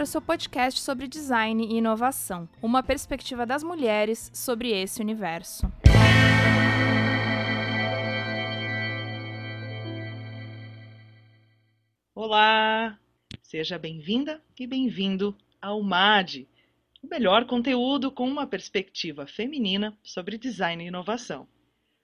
ar o seu podcast sobre design e inovação, uma perspectiva das mulheres sobre esse universo. Olá! Seja bem-vinda e bem-vindo ao MAD, o melhor conteúdo com uma perspectiva feminina sobre design e inovação.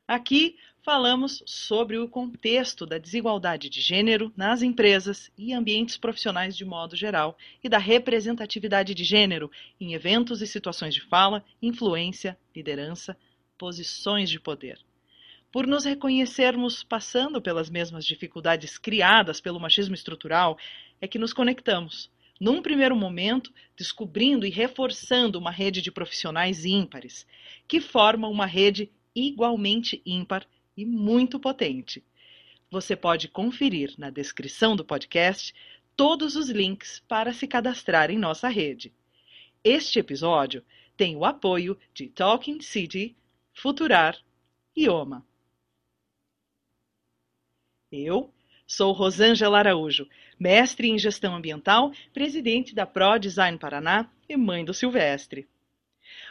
Aqui falamos sobre o contexto da desigualdade de gênero nas empresas e ambientes profissionais de modo geral e da representatividade de gênero em eventos e situações de fala, influência, liderança, posições de poder. Por nos reconhecermos passando pelas mesmas dificuldades criadas pelo machismo estrutural, é que nos conectamos, num primeiro momento, descobrindo e reforçando uma rede de profissionais ímpares, que forma uma rede igualmente ímpar e muito potente. Você pode conferir na descrição do podcast todos os links para se cadastrar em nossa rede. Este episódio tem o apoio de Talking City, Futurar e OMA. Eu sou Rosângela Araújo, mestre em gestão ambiental, presidente da Pro Design Paraná e mãe do Silvestre.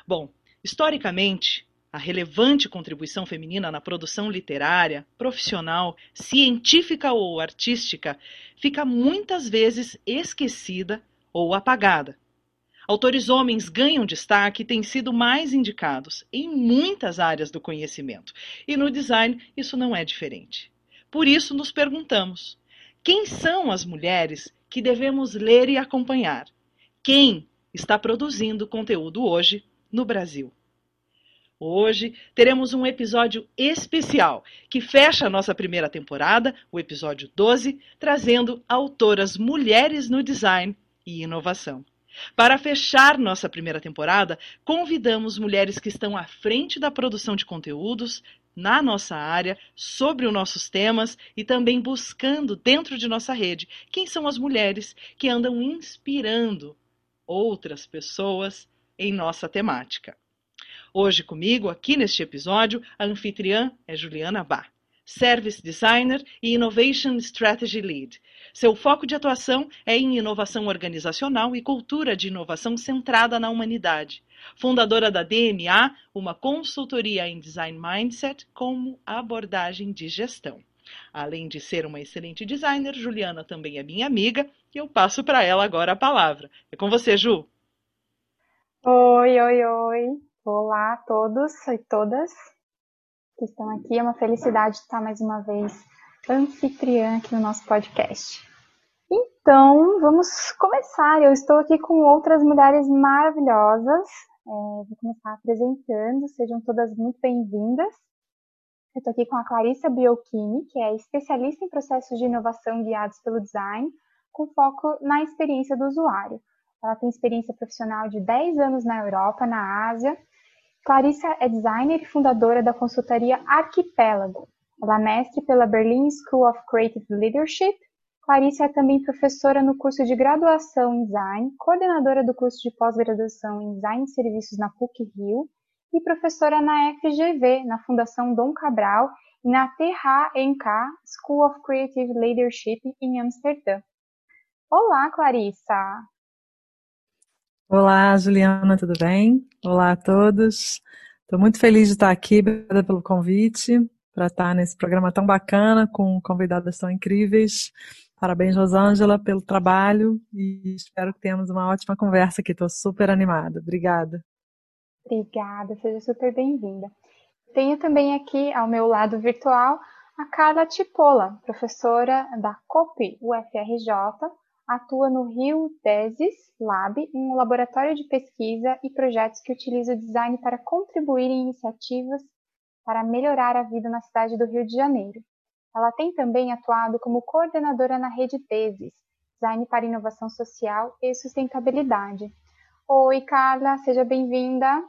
Bom, historicamente, a relevante contribuição feminina na produção literária, profissional, científica ou artística fica muitas vezes esquecida ou apagada. Autores homens ganham destaque e têm sido mais indicados em muitas áreas do conhecimento, e no design isso não é diferente. Por isso nos perguntamos: quem são as mulheres que devemos ler e acompanhar? Quem está produzindo conteúdo hoje no Brasil? Hoje teremos um episódio especial que fecha a nossa primeira temporada, o episódio 12, trazendo autoras mulheres no design e inovação. Para fechar nossa primeira temporada, convidamos mulheres que estão à frente da produção de conteúdos na nossa área, sobre os nossos temas e também buscando dentro de nossa rede quem são as mulheres que andam inspirando outras pessoas em nossa temática. Hoje comigo, aqui neste episódio, a anfitriã é Juliana Bá, Service Designer e Innovation Strategy Lead. Seu foco de atuação é em inovação organizacional e cultura de inovação centrada na humanidade. Fundadora da DMA, uma consultoria em design mindset como abordagem de gestão. Além de ser uma excelente designer, Juliana também é minha amiga e eu passo para ela agora a palavra. É com você, Ju. Oi, oi, oi. Olá a todos e todas que estão aqui. É uma felicidade estar mais uma vez anfitriã aqui no nosso podcast. Então, vamos começar. Eu estou aqui com outras mulheres maravilhosas. É, vou começar apresentando. Sejam todas muito bem-vindas. Eu estou aqui com a Clarissa Biocchini, que é especialista em processos de inovação guiados pelo design, com foco na experiência do usuário. Ela tem experiência profissional de 10 anos na Europa, na Ásia Clarissa é designer e fundadora da consultoria Arquipélago. Ela é mestre pela Berlin School of Creative Leadership. Clarissa é também professora no curso de graduação em design, coordenadora do curso de pós-graduação em design de serviços na PUC-Rio e professora na FGV, na Fundação Dom Cabral e na THNK School of Creative Leadership em Amsterdã. Olá, Clarissa! Olá, Juliana, tudo bem? Olá a todos. Estou muito feliz de estar aqui, obrigada pelo convite, para estar nesse programa tão bacana, com convidadas tão incríveis. Parabéns, Rosângela, pelo trabalho e espero que tenhamos uma ótima conversa aqui. Estou super animada. Obrigada. Obrigada, seja super bem-vinda. Tenho também aqui ao meu lado virtual a Carla Tipola, professora da COP UFRJ, atua no Rio Tesis Lab, um laboratório de pesquisa e projetos que utiliza o design para contribuir em iniciativas para melhorar a vida na cidade do Rio de Janeiro. Ela tem também atuado como coordenadora na rede Tesis, Design para Inovação Social e Sustentabilidade. Oi, Carla, seja bem-vinda.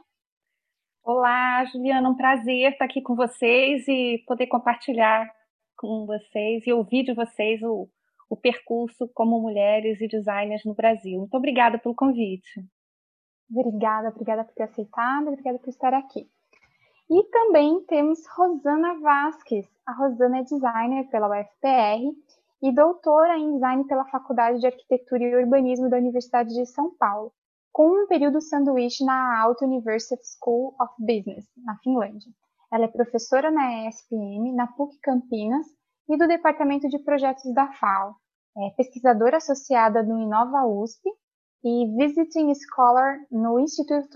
Olá, Juliana, um prazer estar aqui com vocês e poder compartilhar com vocês e ouvir de vocês o, o percurso como mulheres e designers no Brasil. Muito obrigada pelo convite. Obrigada, obrigada por ter aceitado, obrigada por estar aqui. E também temos Rosana Vasques. A Rosana é designer pela UFPR e doutora em design pela Faculdade de Arquitetura e Urbanismo da Universidade de São Paulo, com um período sanduíche na Aalto University School of Business, na Finlândia. Ela é professora na ESPM, na PUC Campinas e do Departamento de Projetos da FAO. É pesquisadora associada no Inova USP e Visiting Scholar no Institute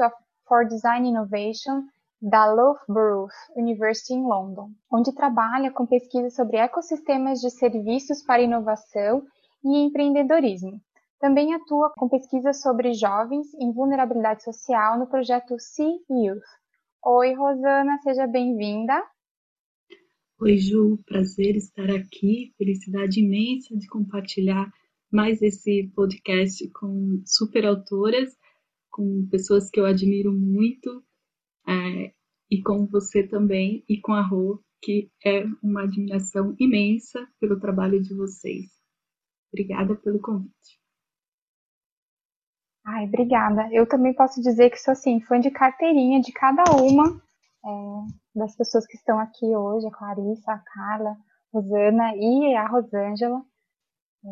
for Design Innovation da Loughborough University em London, onde trabalha com pesquisa sobre ecossistemas de serviços para inovação e empreendedorismo. Também atua com pesquisa sobre jovens em vulnerabilidade social no projeto Sea Youth. Oi, Rosana, seja bem-vinda. Oi, Ju, prazer estar aqui, felicidade imensa de compartilhar mais esse podcast com super autoras, com pessoas que eu admiro muito é, e com você também, e com a Rô, que é uma admiração imensa pelo trabalho de vocês. Obrigada pelo convite. Ai, obrigada. Eu também posso dizer que sou assim, fã de carteirinha de cada uma é, das pessoas que estão aqui hoje, a Clarissa, a Carla, Rosana e a Rosângela, é,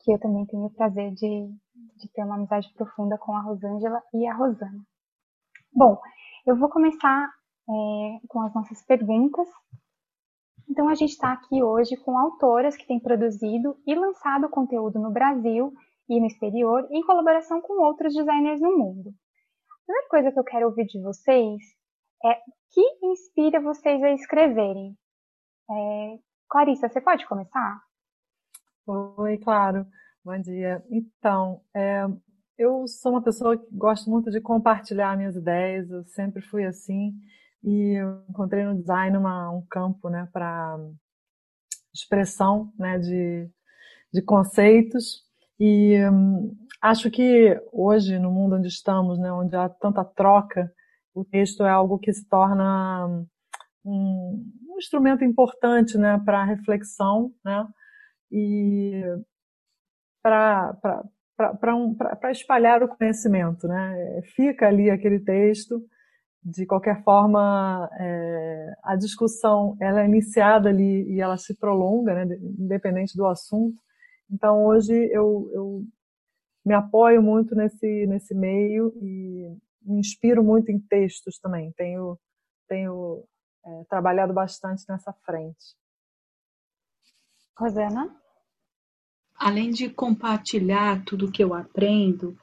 que eu também tenho o prazer de, de ter uma amizade profunda com a Rosângela e a Rosana. Bom, eu vou começar é, com as nossas perguntas. Então, a gente está aqui hoje com autoras que têm produzido e lançado conteúdo no Brasil e no exterior em colaboração com outros designers no mundo. A primeira coisa que eu quero ouvir de vocês é que inspira vocês a escreverem. É, Clarissa, você pode começar? Oi, claro. Bom dia. Então, é, eu sou uma pessoa que gosto muito de compartilhar minhas ideias, eu sempre fui assim, e encontrei no design uma, um campo né, para expressão né, de, de conceitos, e hum, acho que hoje, no mundo onde estamos, né, onde há tanta troca, o texto é algo que se torna um, um instrumento importante né, para reflexão né, e para um, espalhar o conhecimento, né? Fica ali aquele texto, de qualquer forma, é, a discussão ela é iniciada ali e ela se prolonga, né? Independente do assunto. Então hoje eu, eu me apoio muito nesse nesse meio e me inspiro muito em textos também. Tenho tenho é, trabalhado bastante nessa frente. Rosana? além de compartilhar tudo que eu aprendo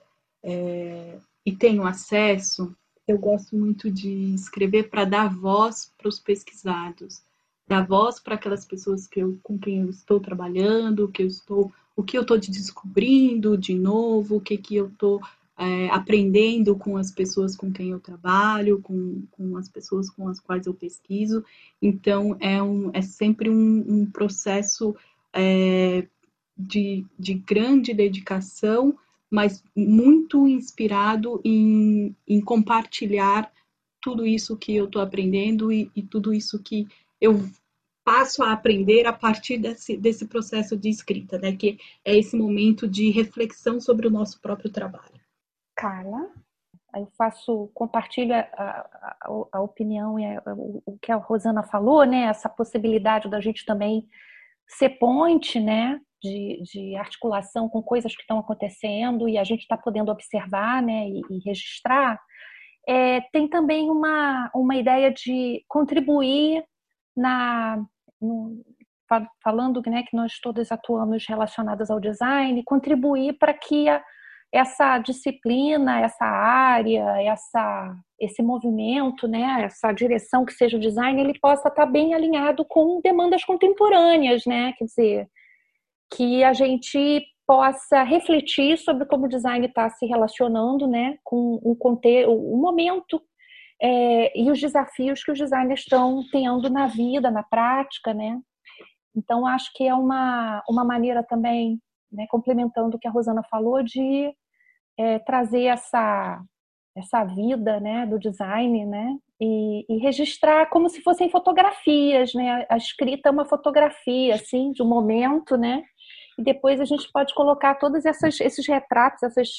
é, e tenho acesso, eu gosto muito de escrever para dar voz para os pesquisados, dar voz para aquelas pessoas que eu, com quem eu estou trabalhando, que eu estou, o que eu estou descobrindo de novo, o que, que eu estou é, aprendendo com as pessoas com quem eu trabalho, com, com as pessoas com as quais eu pesquiso. Então, é, um, é sempre um, um processo é, de, de grande dedicação, mas muito inspirado em, em compartilhar tudo isso que eu estou aprendendo e, e, tudo isso que eu passo a aprender a partir desse, desse processo de escrita, né? Que é esse momento de reflexão sobre o nosso próprio trabalho. Carla? Eu faço, compartilho a, a, a opinião e a, o que a Rosana falou, né? Essa possibilidade da gente também ser ponte, né? de, de articulação com coisas que estão acontecendo e a gente está podendo observar né, e, e registrar, é, tem também uma, uma ideia de contribuir na. No, falando né, que nós todas atuamos relacionadas ao design, contribuir para que a, essa disciplina, essa área, essa, esse movimento, né, essa direção que seja o design, ele possa estar tá bem alinhado com demandas contemporâneas, né? Quer dizer, que a gente possa refletir sobre como o design está se relacionando né, com o, contexto, o momento é, e os desafios que os designers estão tendo na vida, na prática, né? Então, acho que é uma, uma maneira também, né, complementando o que a Rosana falou, de é, trazer essa, essa vida né, do design, né? E, e, registrar como se fossem fotografias, né? A escrita é uma fotografia, assim, de um momento, né? e depois a gente pode colocar todos essas, esses retratos, essas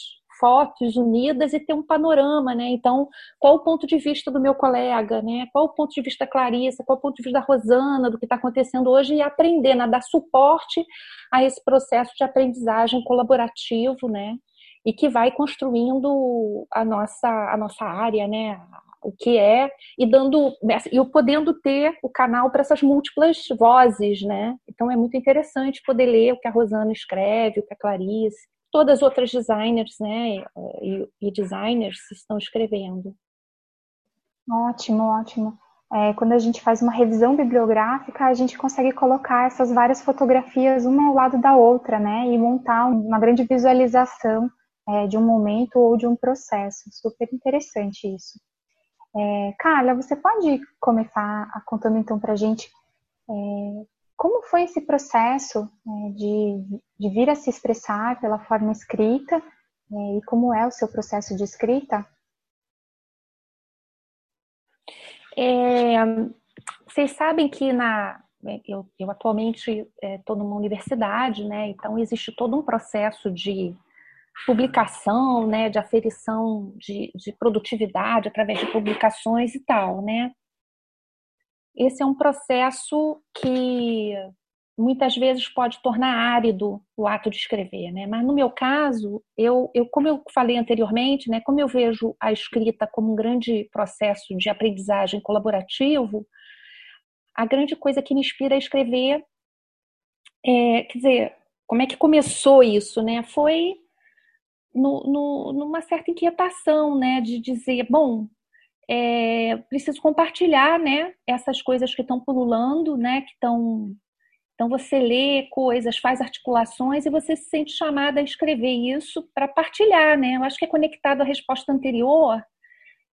fotos unidas e ter um panorama, né? Então, qual o ponto de vista do meu colega, né? Qual o ponto de vista da Clarissa, qual o ponto de vista da Rosana, do que está acontecendo hoje e aprender, né? dar suporte a esse processo de aprendizagem colaborativo, né? E que vai construindo a nossa, a nossa área, né? o que é e dando e eu podendo ter o canal para essas múltiplas vozes, né? Então é muito interessante poder ler o que a Rosana escreve, o que a Clarice, todas as outras designers, né? E, e designers estão escrevendo. Ótimo, ótimo. É, quando a gente faz uma revisão bibliográfica, a gente consegue colocar essas várias fotografias uma ao lado da outra, né? E montar uma grande visualização é, de um momento ou de um processo. Super interessante isso. É, Carla, você pode começar contando então para a gente é, como foi esse processo é, de, de, vir a se expressar pela forma escrita é, e como é o seu processo de escrita? É, vocês sabem que na eu, eu atualmente estou numa universidade, né? Então existe todo um processo de publicação, né, de aferição de, de produtividade através de publicações e tal, né? Esse é um processo que muitas vezes pode tornar árido o ato de escrever, né? Mas no meu caso, eu, eu como eu falei anteriormente, né, como eu vejo a escrita como um grande processo de aprendizagem colaborativo, a grande coisa que me inspira a escrever é, quer dizer, como é que começou isso, né? Foi no, no, numa certa inquietação, né, de dizer, bom, é, preciso compartilhar, né, essas coisas que estão pululando, né, que estão então você lê coisas, faz articulações e você se sente chamada a escrever isso para partilhar, né? Eu acho que é conectado à resposta anterior.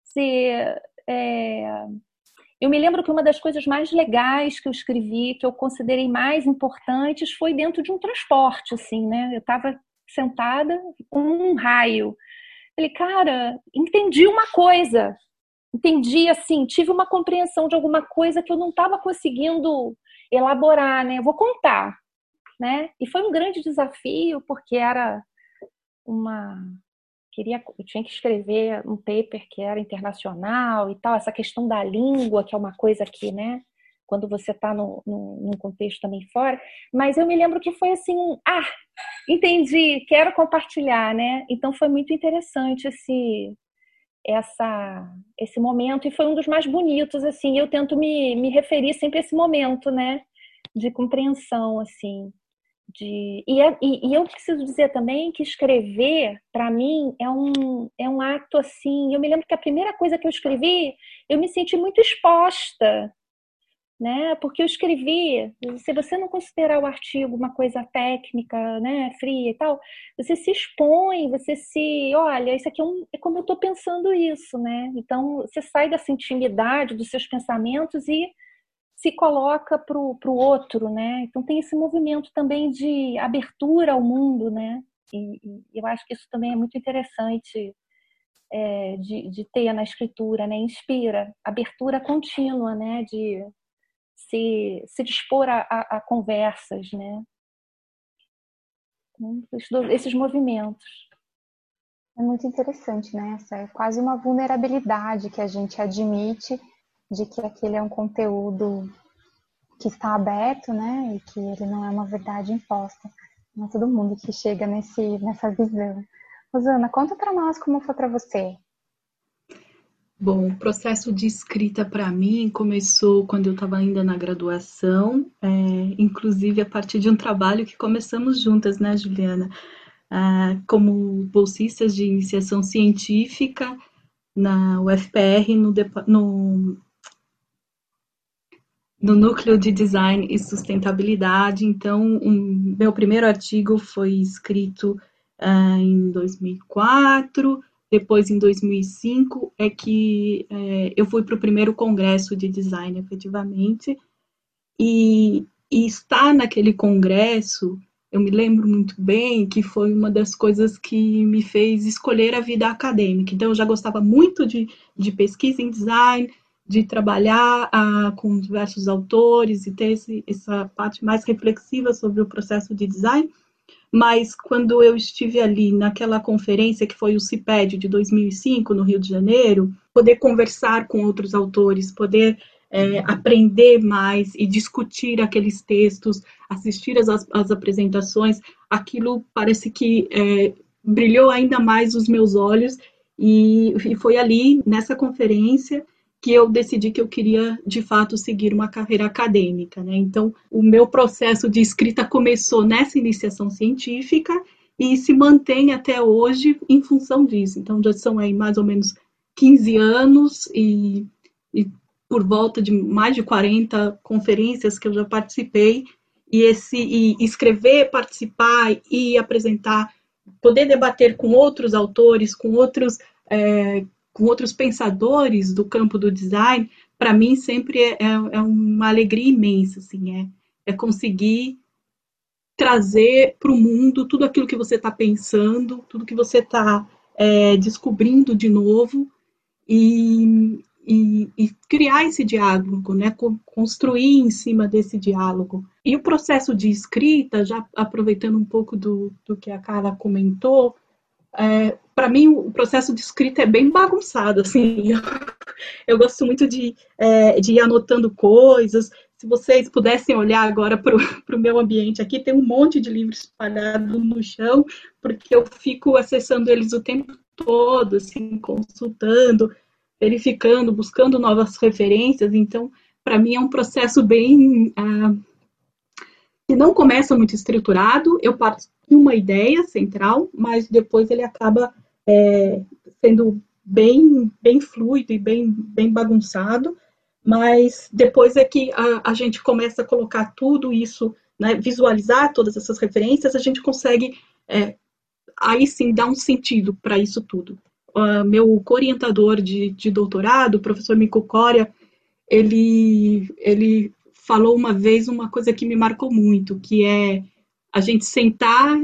Se, é... Eu me lembro que uma das coisas mais legais que eu escrevi, que eu considerei mais importantes, foi dentro de um transporte, assim, né? Eu estava sentada com um raio. Falei, cara, entendi uma coisa. Entendi, assim, tive uma compreensão de alguma coisa que eu não estava conseguindo elaborar, né? Eu vou contar, né? E foi um grande desafio, porque era uma queria eu tinha que escrever um paper que era internacional e tal essa questão da língua que é uma coisa que né quando você está num contexto também fora. Mas eu me lembro que foi assim, ah, entendi, quero compartilhar, né? Então foi muito interessante esse essa esse momento e foi um dos mais bonitos assim. Eu tento me, me referir sempre a esse momento, né? De compreensão, assim. De, e, é, e, e eu preciso dizer também que escrever, para mim, é um, é um ato assim. Eu me lembro que a primeira coisa que eu escrevi, eu me senti muito exposta né? Porque eu escrevi, se você não considerar o artigo uma coisa técnica, né, fria e tal, você se expõe, você se, olha, isso aqui é, um, é como eu estou pensando isso, né? Então você sai dessa intimidade dos seus pensamentos e se coloca para o outro, né? Então tem esse movimento também de abertura ao mundo, né? E, e eu acho que isso também é muito interessante é, de, de ter na escritura, né? Inspira, abertura contínua, né? De se, se dispor a, a, a conversas, né? Esses movimentos. É muito interessante, né? Essa é quase uma vulnerabilidade que a gente admite de que aquele é um conteúdo que está aberto, né? E que ele não é uma verdade imposta. Não é todo mundo que chega nesse, nessa visão. Rosana, conta para nós como foi para você Bom, o processo de escrita para mim começou quando eu estava ainda na graduação, é, inclusive a partir de um trabalho que começamos juntas, né, Juliana? É, como bolsistas de iniciação científica na UFPR, no, no, no núcleo de design e sustentabilidade. Então, um, meu primeiro artigo foi escrito uh, em 2004 depois, em 2005, é que é, eu fui para o primeiro congresso de design, efetivamente, e, e estar naquele congresso, eu me lembro muito bem que foi uma das coisas que me fez escolher a vida acadêmica. Então, eu já gostava muito de, de pesquisa em design, de trabalhar ah, com diversos autores e ter esse, essa parte mais reflexiva sobre o processo de design. Mas quando eu estive ali naquela conferência que foi o CIPED de 2005 no Rio de Janeiro, poder conversar com outros autores, poder é, aprender mais e discutir aqueles textos, assistir às, às apresentações, aquilo parece que é, brilhou ainda mais os meus olhos. E, e foi ali nessa conferência que eu decidi que eu queria de fato seguir uma carreira acadêmica. Né? Então, o meu processo de escrita começou nessa iniciação científica e se mantém até hoje em função disso. Então, já são aí mais ou menos 15 anos e, e por volta de mais de 40 conferências que eu já participei. E esse e escrever, participar e apresentar, poder debater com outros autores, com outros é, com outros pensadores do campo do design, para mim sempre é, é, é, uma alegria imensa, assim, é, é conseguir trazer para o mundo tudo aquilo que você está pensando, tudo que você está é, descobrindo de novo e, e, e, criar esse diálogo, né? construir em cima desse diálogo. E o processo de escrita, já aproveitando um pouco do, do que a Carla comentou, é, para mim o processo de escrita é bem bagunçado, assim. Eu, gosto muito de, é, de ir anotando coisas. Se vocês pudessem olhar agora para o meu ambiente aqui, tem um monte de livros espalhados no chão, porque eu fico acessando eles o tempo todo, assim, consultando, verificando, buscando novas referências. Então, para mim é um processo bem ah, que não começa muito estruturado. Eu parto uma ideia central, mas depois ele acaba é, sendo bem, bem fluido e bem, bem bagunçado, mas depois é que a, a gente começa a colocar tudo isso, né, visualizar todas essas referências, a gente consegue é, aí sim dar um sentido para isso tudo. Uh, meu orientador de, de doutorado, o professor Mico Coria, ele, ele falou uma vez uma coisa que me marcou muito, que é a gente sentar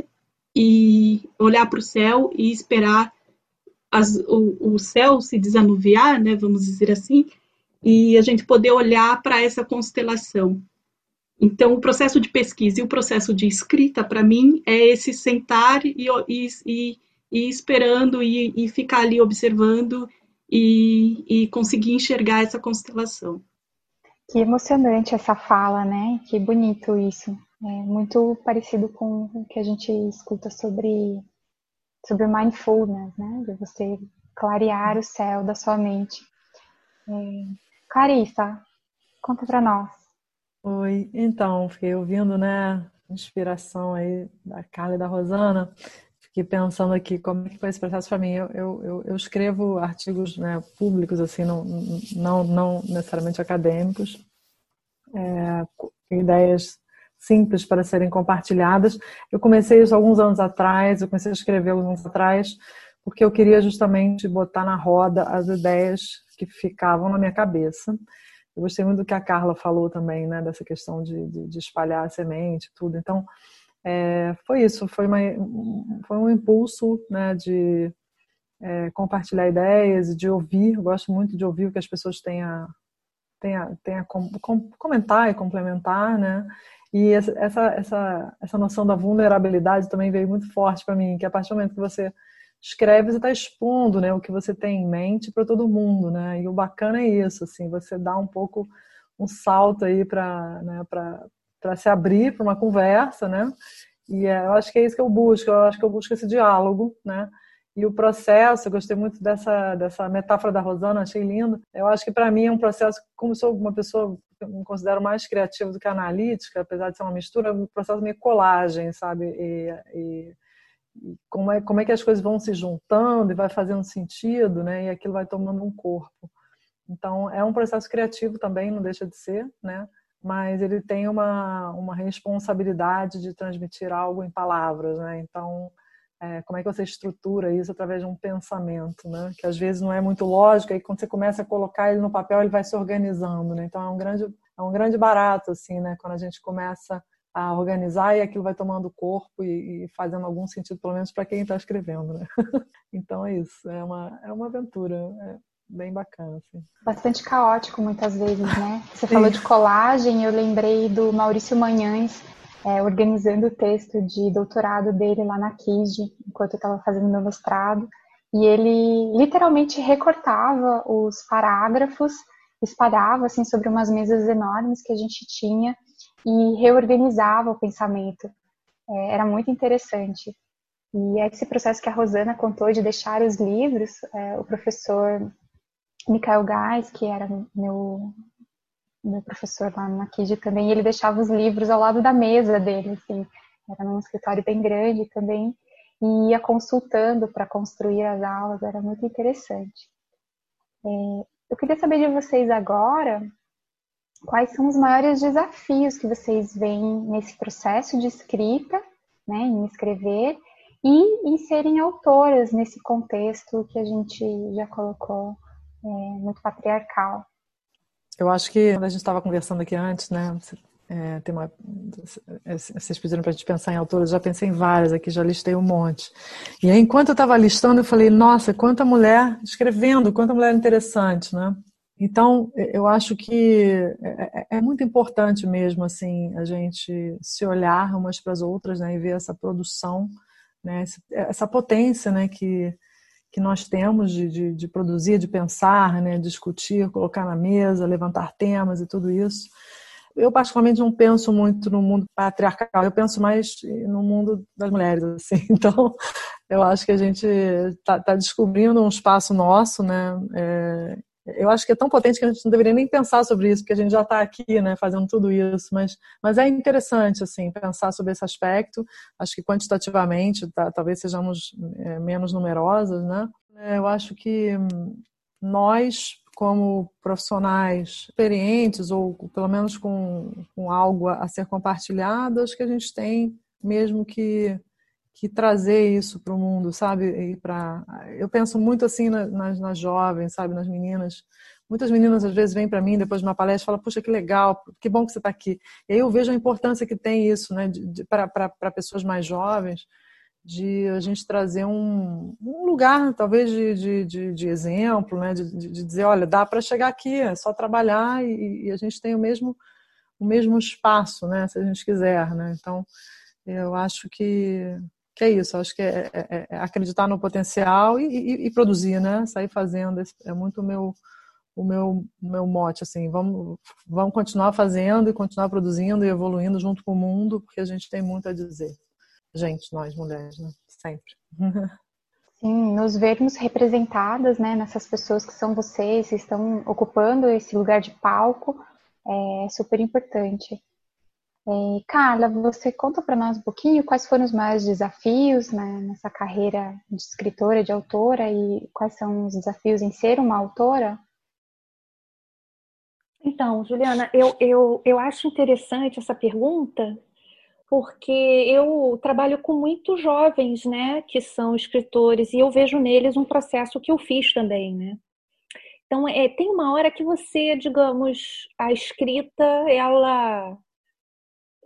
e olhar para o céu e esperar as, o, o céu se desanuviar, né, vamos dizer assim, e a gente poder olhar para essa constelação. Então, o processo de pesquisa e o processo de escrita, para mim, é esse sentar e, e, e, esperando e, e, ficar ali observando e conseguir enxergar essa constelação. Que emocionante essa fala, né? Que bonito isso. É muito parecido com o que a gente escuta sobre sobre mindfulness, né? De você clarear o céu da sua mente. É... Clarissa, conta para nós. Oi, então, fiquei ouvindo, né, inspiração aí da Carla e da Rosana, fiquei pensando aqui como é que foi esse processo para mim. Eu, eu, eu, escrevo artigos né, públicos, assim, não, não, não necessariamente acadêmicos, é, ideias simples para serem compartilhadas. Eu comecei isso alguns anos atrás, eu comecei a escrever alguns anos atrás, porque eu queria justamente botar na roda as ideias que ficavam na minha cabeça. Eu gostei muito do que a Carla falou também, né, dessa questão de, de, de espalhar a semente, tudo. Então, é, foi isso, foi, uma, foi um impulso né, de é, compartilhar ideias de ouvir. Eu gosto muito de ouvir o que as pessoas têm a, têm a, têm a com, com, comentar e complementar, né? E essa, essa, essa noção da vulnerabilidade também veio muito forte para mim, que a partir do momento que você escreve, você está expondo né, o que você tem em mente para todo mundo, né? E o bacana é isso, assim, você dá um pouco um salto aí para né, se abrir para uma conversa, né? E é, eu acho que é isso que eu busco, eu acho que eu busco esse diálogo, né? E o processo, eu gostei muito dessa, dessa metáfora da Rosana, achei lindo. Eu acho que para mim é um processo, como sou uma pessoa me considero mais criativa do que analítica, apesar de ser uma mistura, é um processo meio colagem, sabe? E, e, e, como, é, como é que as coisas vão se juntando e vai fazendo sentido, né? E aquilo vai tomando um corpo. Então, é um processo criativo também, não deixa de ser, né? Mas ele tem uma, uma responsabilidade de transmitir algo em palavras, né? Então, é, como é que você estrutura isso através de um pensamento, né? Que às vezes não é muito lógico, e quando você começa a colocar ele no papel, ele vai se organizando, né? Então é um grande, é um grande barato, assim, né? Quando a gente começa a organizar e aquilo vai tomando corpo e, e fazendo algum sentido, pelo menos para quem está escrevendo, né? então é isso, é uma, é uma aventura, é bem bacana, assim. Bastante caótico muitas vezes, né? Você falou de colagem, eu lembrei do Maurício Manhães, é, organizando o texto de doutorado dele lá na KIJ, enquanto eu estava fazendo meu mestrado. E ele literalmente recortava os parágrafos, espalhava assim sobre umas mesas enormes que a gente tinha e reorganizava o pensamento. É, era muito interessante. E esse processo que a Rosana contou de deixar os livros, é, o professor Michael Gás, que era meu, meu professor lá na KID também, ele deixava os livros ao lado da mesa dele, assim, era num escritório bem grande também, e ia consultando para construir as aulas, era muito interessante. É, eu queria saber de vocês agora quais são os maiores desafios que vocês veem nesse processo de escrita, né, em escrever, e em serem autoras nesse contexto que a gente já colocou é, muito patriarcal. Eu acho que quando a gente estava conversando aqui antes, né? É, tem uma, é, vocês pediram para a gente pensar em autores, já pensei em várias aqui, já listei um monte. E aí, enquanto eu estava listando, eu falei, nossa, quanta mulher escrevendo, quanta mulher interessante, né? Então, eu acho que é, é, é muito importante mesmo, assim, a gente se olhar umas para as outras, né, e ver essa produção, né, essa potência, né, que, que nós temos de, de, de, produzir, de pensar, né, discutir, colocar na mesa, levantar temas e tudo isso. Eu particularmente não penso muito no mundo patriarcal, eu penso mais no mundo das mulheres, assim. Então, eu acho que a gente está tá descobrindo um espaço nosso, né? É, eu acho que é tão potente que a gente não deveria nem pensar sobre isso, porque a gente já está aqui, né, fazendo tudo isso. Mas, mas é interessante, assim, pensar sobre esse aspecto. Acho que quantitativamente, tá, talvez sejamos é, menos numerosas, né? É, eu acho que nós, como profissionais experientes, ou pelo menos com, com algo a ser compartilhado, acho que a gente tem mesmo que que trazer isso para o mundo, sabe? E para eu penso muito assim nas, nas jovens, sabe, nas meninas. Muitas meninas às vezes vêm para mim depois de uma palestra e falam: "Puxa, que legal, que bom que você está aqui". E aí eu vejo a importância que tem isso, né, para pessoas mais jovens, de a gente trazer um, um lugar, talvez de, de, de, de exemplo, né, de, de, dizer, olha, dá para chegar aqui, é só trabalhar e, e a gente tem o mesmo o mesmo espaço, né, se a gente quiser, né? Então, eu acho que que é isso, acho que é, é, é, é acreditar no potencial e, e, e, produzir, né? Sair fazendo, é muito o meu, o meu, meu mote, assim, vamos, vamos continuar fazendo e continuar produzindo e evoluindo junto com o mundo, porque a gente tem muito a dizer. Gente, nós mulheres, né? Sempre. Sim, nos vermos representadas, né, nessas pessoas que são vocês, que estão ocupando esse lugar de palco, é super importante. E, Carla, você conta para nós um pouquinho quais foram os maiores desafios né, nessa carreira de escritora, de autora e quais são os desafios em ser uma autora? Então, Juliana, eu, eu, eu acho interessante essa pergunta porque eu trabalho com muitos jovens, né, que são escritores e eu vejo neles um processo que eu fiz também, né? Então, é, tem uma hora que você, digamos, a escrita, ela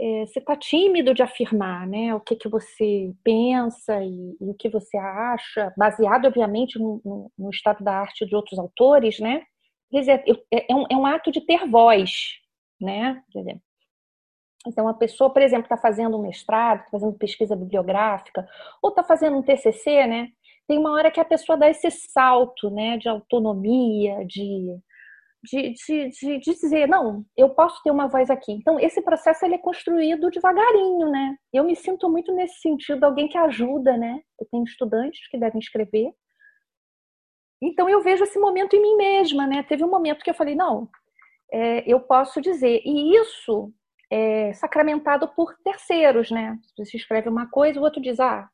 é, você está tímido de afirmar né, o que, que você pensa e, e o que você acha, baseado, obviamente, no, no, no, estado da arte de outros autores, né? Quer dizer, é, é, um, é um ato de ter voz, né? Dizer, então, uma pessoa, por exemplo, está fazendo um mestrado, está fazendo pesquisa bibliográfica, ou está fazendo um TCC, né? Tem uma hora que a pessoa dá esse salto, né, de autonomia, de de, de, de, dizer, não, eu posso ter uma voz aqui. Então, esse processo ele é construído devagarinho, né? Eu me sinto muito nesse sentido, alguém que ajuda, né? Eu tenho estudantes que devem escrever. Então, eu vejo esse momento em mim mesma, né? Teve um momento que eu falei, não, é, eu posso dizer. E isso é sacramentado por terceiros, né? Você escreve uma coisa, o outro diz, ah,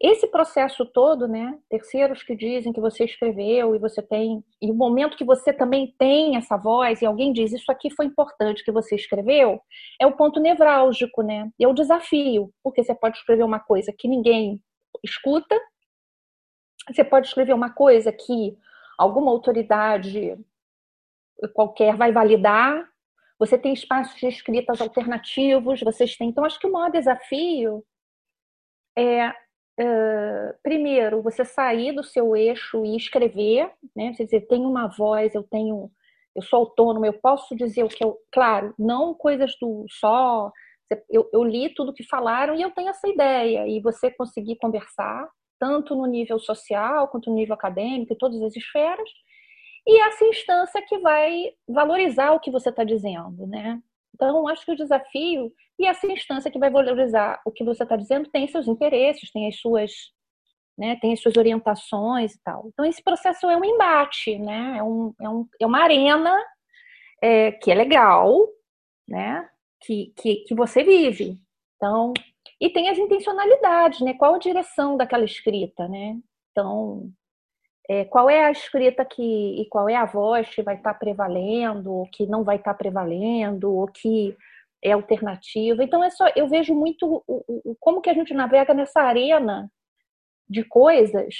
esse processo todo, né, terceiros que dizem que você escreveu e você tem, e o momento que você também tem essa voz e alguém diz isso aqui foi importante que você escreveu, é o ponto nevrálgico, né? E é o desafio, porque você pode escrever uma coisa que ninguém escuta, você pode escrever uma coisa que alguma autoridade qualquer vai validar, você tem espaços de escritas alternativos, vocês têm. Então, acho que o maior desafio é Uh, primeiro, você sair do seu eixo e escrever, né? Você dizer, tenho uma voz, eu tenho, eu sou autônomo, eu posso dizer o que eu, claro, não coisas do só Eu, eu li tudo que falaram e eu tenho essa ideia. E você conseguir conversar, tanto no nível social quanto no nível acadêmico, em todas as esferas, e essa instância que vai valorizar o que você está dizendo, né? Então, acho que o desafio e essa instância que vai valorizar o que você está dizendo tem seus interesses, tem as suas, né, tem as suas orientações e tal. Então, esse processo é um embate, né? É, um, é, um, é uma arena é, que é legal, né? Que, que, que você vive. Então, e tem as intencionalidades, né? Qual a direção daquela escrita, né? Então, é, qual é a escrita que e qual é a voz que vai estar tá prevalendo, ou que não vai estar tá prevalendo, ou que é alternativa. Então é só eu vejo muito o, o, como que a gente navega nessa arena de coisas.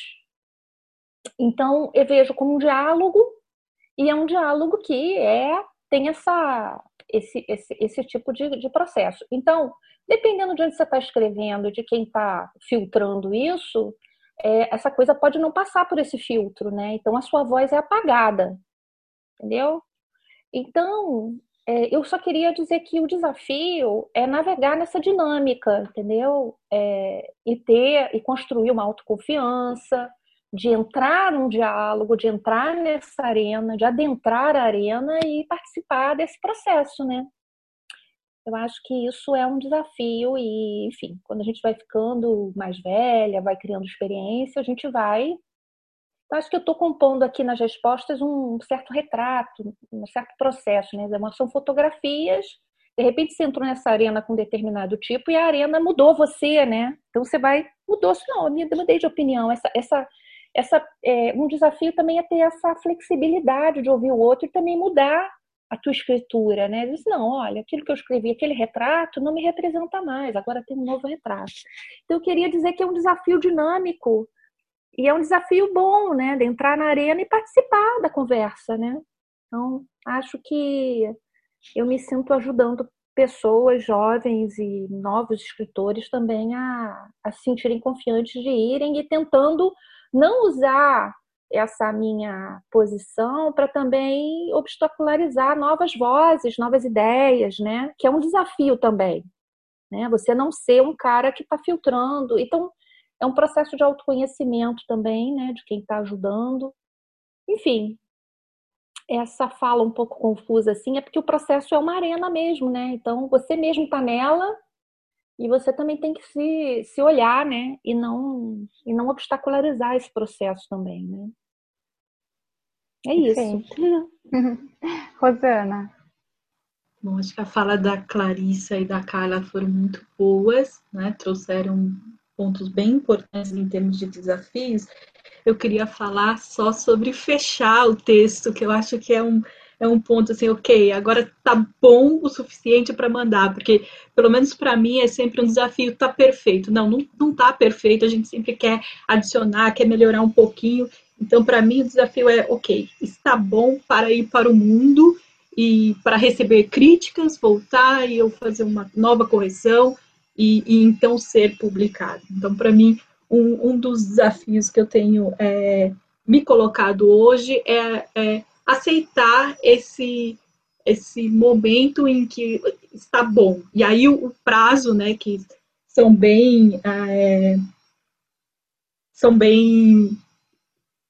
Então eu vejo como um diálogo e é um diálogo que é tem essa esse, esse, esse tipo de, de processo. Então, dependendo de onde você está escrevendo, de quem está filtrando isso, é, essa coisa pode não passar por esse filtro, né? Então a sua voz é apagada, entendeu? Então, é, eu só queria dizer que o desafio é navegar nessa dinâmica, entendeu? É, e ter e construir uma autoconfiança, de entrar num diálogo, de entrar nessa arena, de adentrar a arena e participar desse processo, né? Eu acho que isso é um desafio e, enfim, quando a gente vai ficando mais velha, vai criando experiência, a gente vai. Eu acho que eu estou compondo aqui nas respostas um certo retrato, um certo processo, né? São fotografias. De repente você entrou nessa arena com determinado tipo e a arena mudou você, né? Então você vai mudou, não, eu mudei de opinião. Essa, essa, essa, é, um desafio também é ter essa flexibilidade de ouvir o outro e também mudar a tua escritura, né? Diz, não, olha, aquilo que eu escrevi, aquele retrato não me representa mais, agora tem um novo retrato. Então eu queria dizer que é um desafio dinâmico e é um desafio bom, né, de entrar na arena e participar da conversa, né? Então, acho que eu me sinto ajudando pessoas jovens e novos escritores também a, a se sentirem confiantes de irem e tentando não usar essa minha posição para também obstacularizar novas vozes, novas ideias, né? Que é um desafio também, né? Você não ser um cara que está filtrando. Então, é um processo de autoconhecimento também, né? De quem está ajudando. Enfim, essa fala um pouco confusa assim é porque o processo é uma arena mesmo, né? Então, você mesmo está nela e você também tem que se, se olhar, né? E não, e não obstacularizar esse processo também, né? É isso. Rosana. Bom, acho que a fala da Clarissa e da Carla foram muito boas, né? Trouxeram pontos bem importantes em termos de desafios. Eu queria falar só sobre fechar o texto, que eu acho que é um, é um ponto assim, ok, agora tá bom o suficiente para mandar, porque pelo menos para mim é sempre um desafio, tá perfeito. Não, não, não tá perfeito, a gente sempre quer adicionar, quer melhorar um pouquinho. Então, para mim, o desafio é, ok, está bom para ir para o mundo e para receber críticas, voltar e eu fazer uma nova correção e, e então ser publicado. Então, para mim, um, um, dos desafios que eu tenho é, me colocado hoje é, é aceitar esse esse momento em que está bom. E aí o, o prazo, né, que são bem é, são bem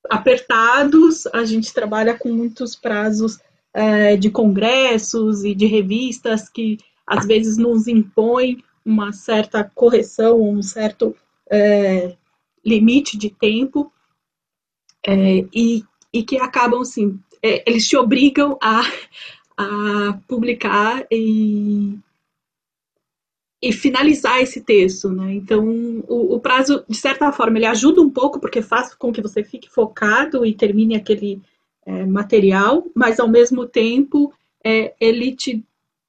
apertados, a gente trabalha com muitos prazos é, de congressos e de revistas que às vezes nos impõem uma certa correção, um certo é, limite de tempo, é, e, e que acabam, assim, é, eles te obrigam a, a publicar e, e finalizar esse texto, né? Então, o, o, prazo, de certa forma, ele ajuda um pouco, porque faz com que você fique focado e termine aquele é, material, mas, ao mesmo tempo, é, ele te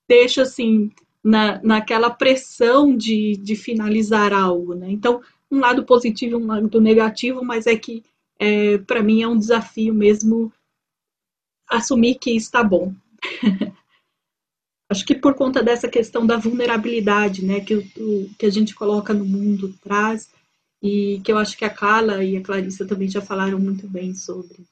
deixa, assim, na, naquela pressão de, de finalizar algo, né? Então, um lado positivo e um lado negativo, mas é que, é, para mim, é um desafio mesmo assumir que está bom. Acho que por conta dessa questão da vulnerabilidade, né, que, o, que a gente coloca no mundo traz, e que eu acho que a Carla e a Clarissa também já falaram muito bem sobre.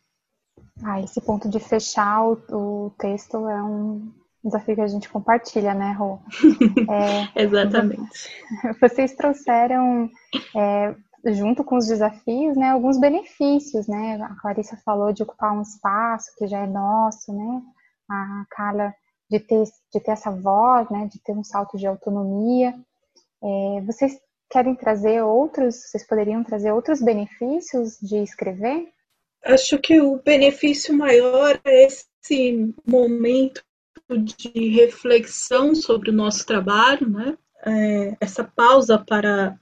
Ah, esse ponto de fechar o, o texto é um, desafio que a gente compartilha, né, Rô? É, Exatamente. Vocês trouxeram, é, junto com os desafios, né, alguns benefícios, né? A Clarissa falou de ocupar um espaço que já é nosso, né? A Carla de ter, de ter essa voz, né, de ter um salto de autonomia. É, vocês querem trazer outros, vocês poderiam trazer outros benefícios de escrever? Acho que o benefício maior é esse momento de reflexão sobre o nosso trabalho, né? É, essa pausa para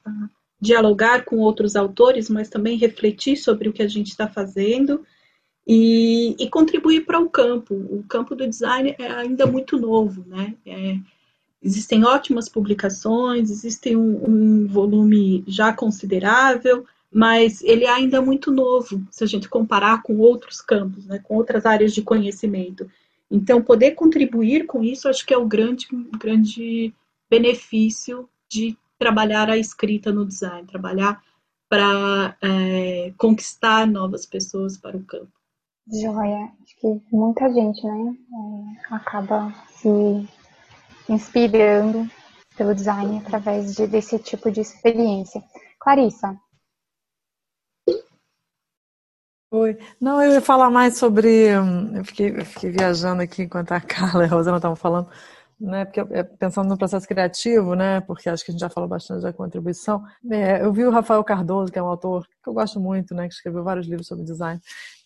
dialogar com outros autores, mas também refletir sobre o que a gente está fazendo e, e contribuir para o campo. O campo do design é ainda muito novo, né? É, existem ótimas publicações, existe um, um, volume já considerável, mas ele é ainda muito novo se a gente comparar com outros campos, né, com outras áreas de conhecimento. Então, poder contribuir com isso, acho que é o grande, grande benefício de trabalhar a escrita no design, trabalhar para é, conquistar novas pessoas para o campo. Joia, acho que muita gente, né, é, acaba se inspirando pelo design através de, desse tipo de experiência. Clarissa. Oi. Não, eu ia falar mais sobre. Eu fiquei, eu fiquei viajando aqui enquanto a Carla e a Rosana estavam falando, né? Porque é, pensando no processo criativo, né? Porque acho que a gente já falou bastante da contribuição. É, eu vi o Rafael Cardoso, que é um autor que eu gosto muito, né? Que escreveu vários livros sobre design.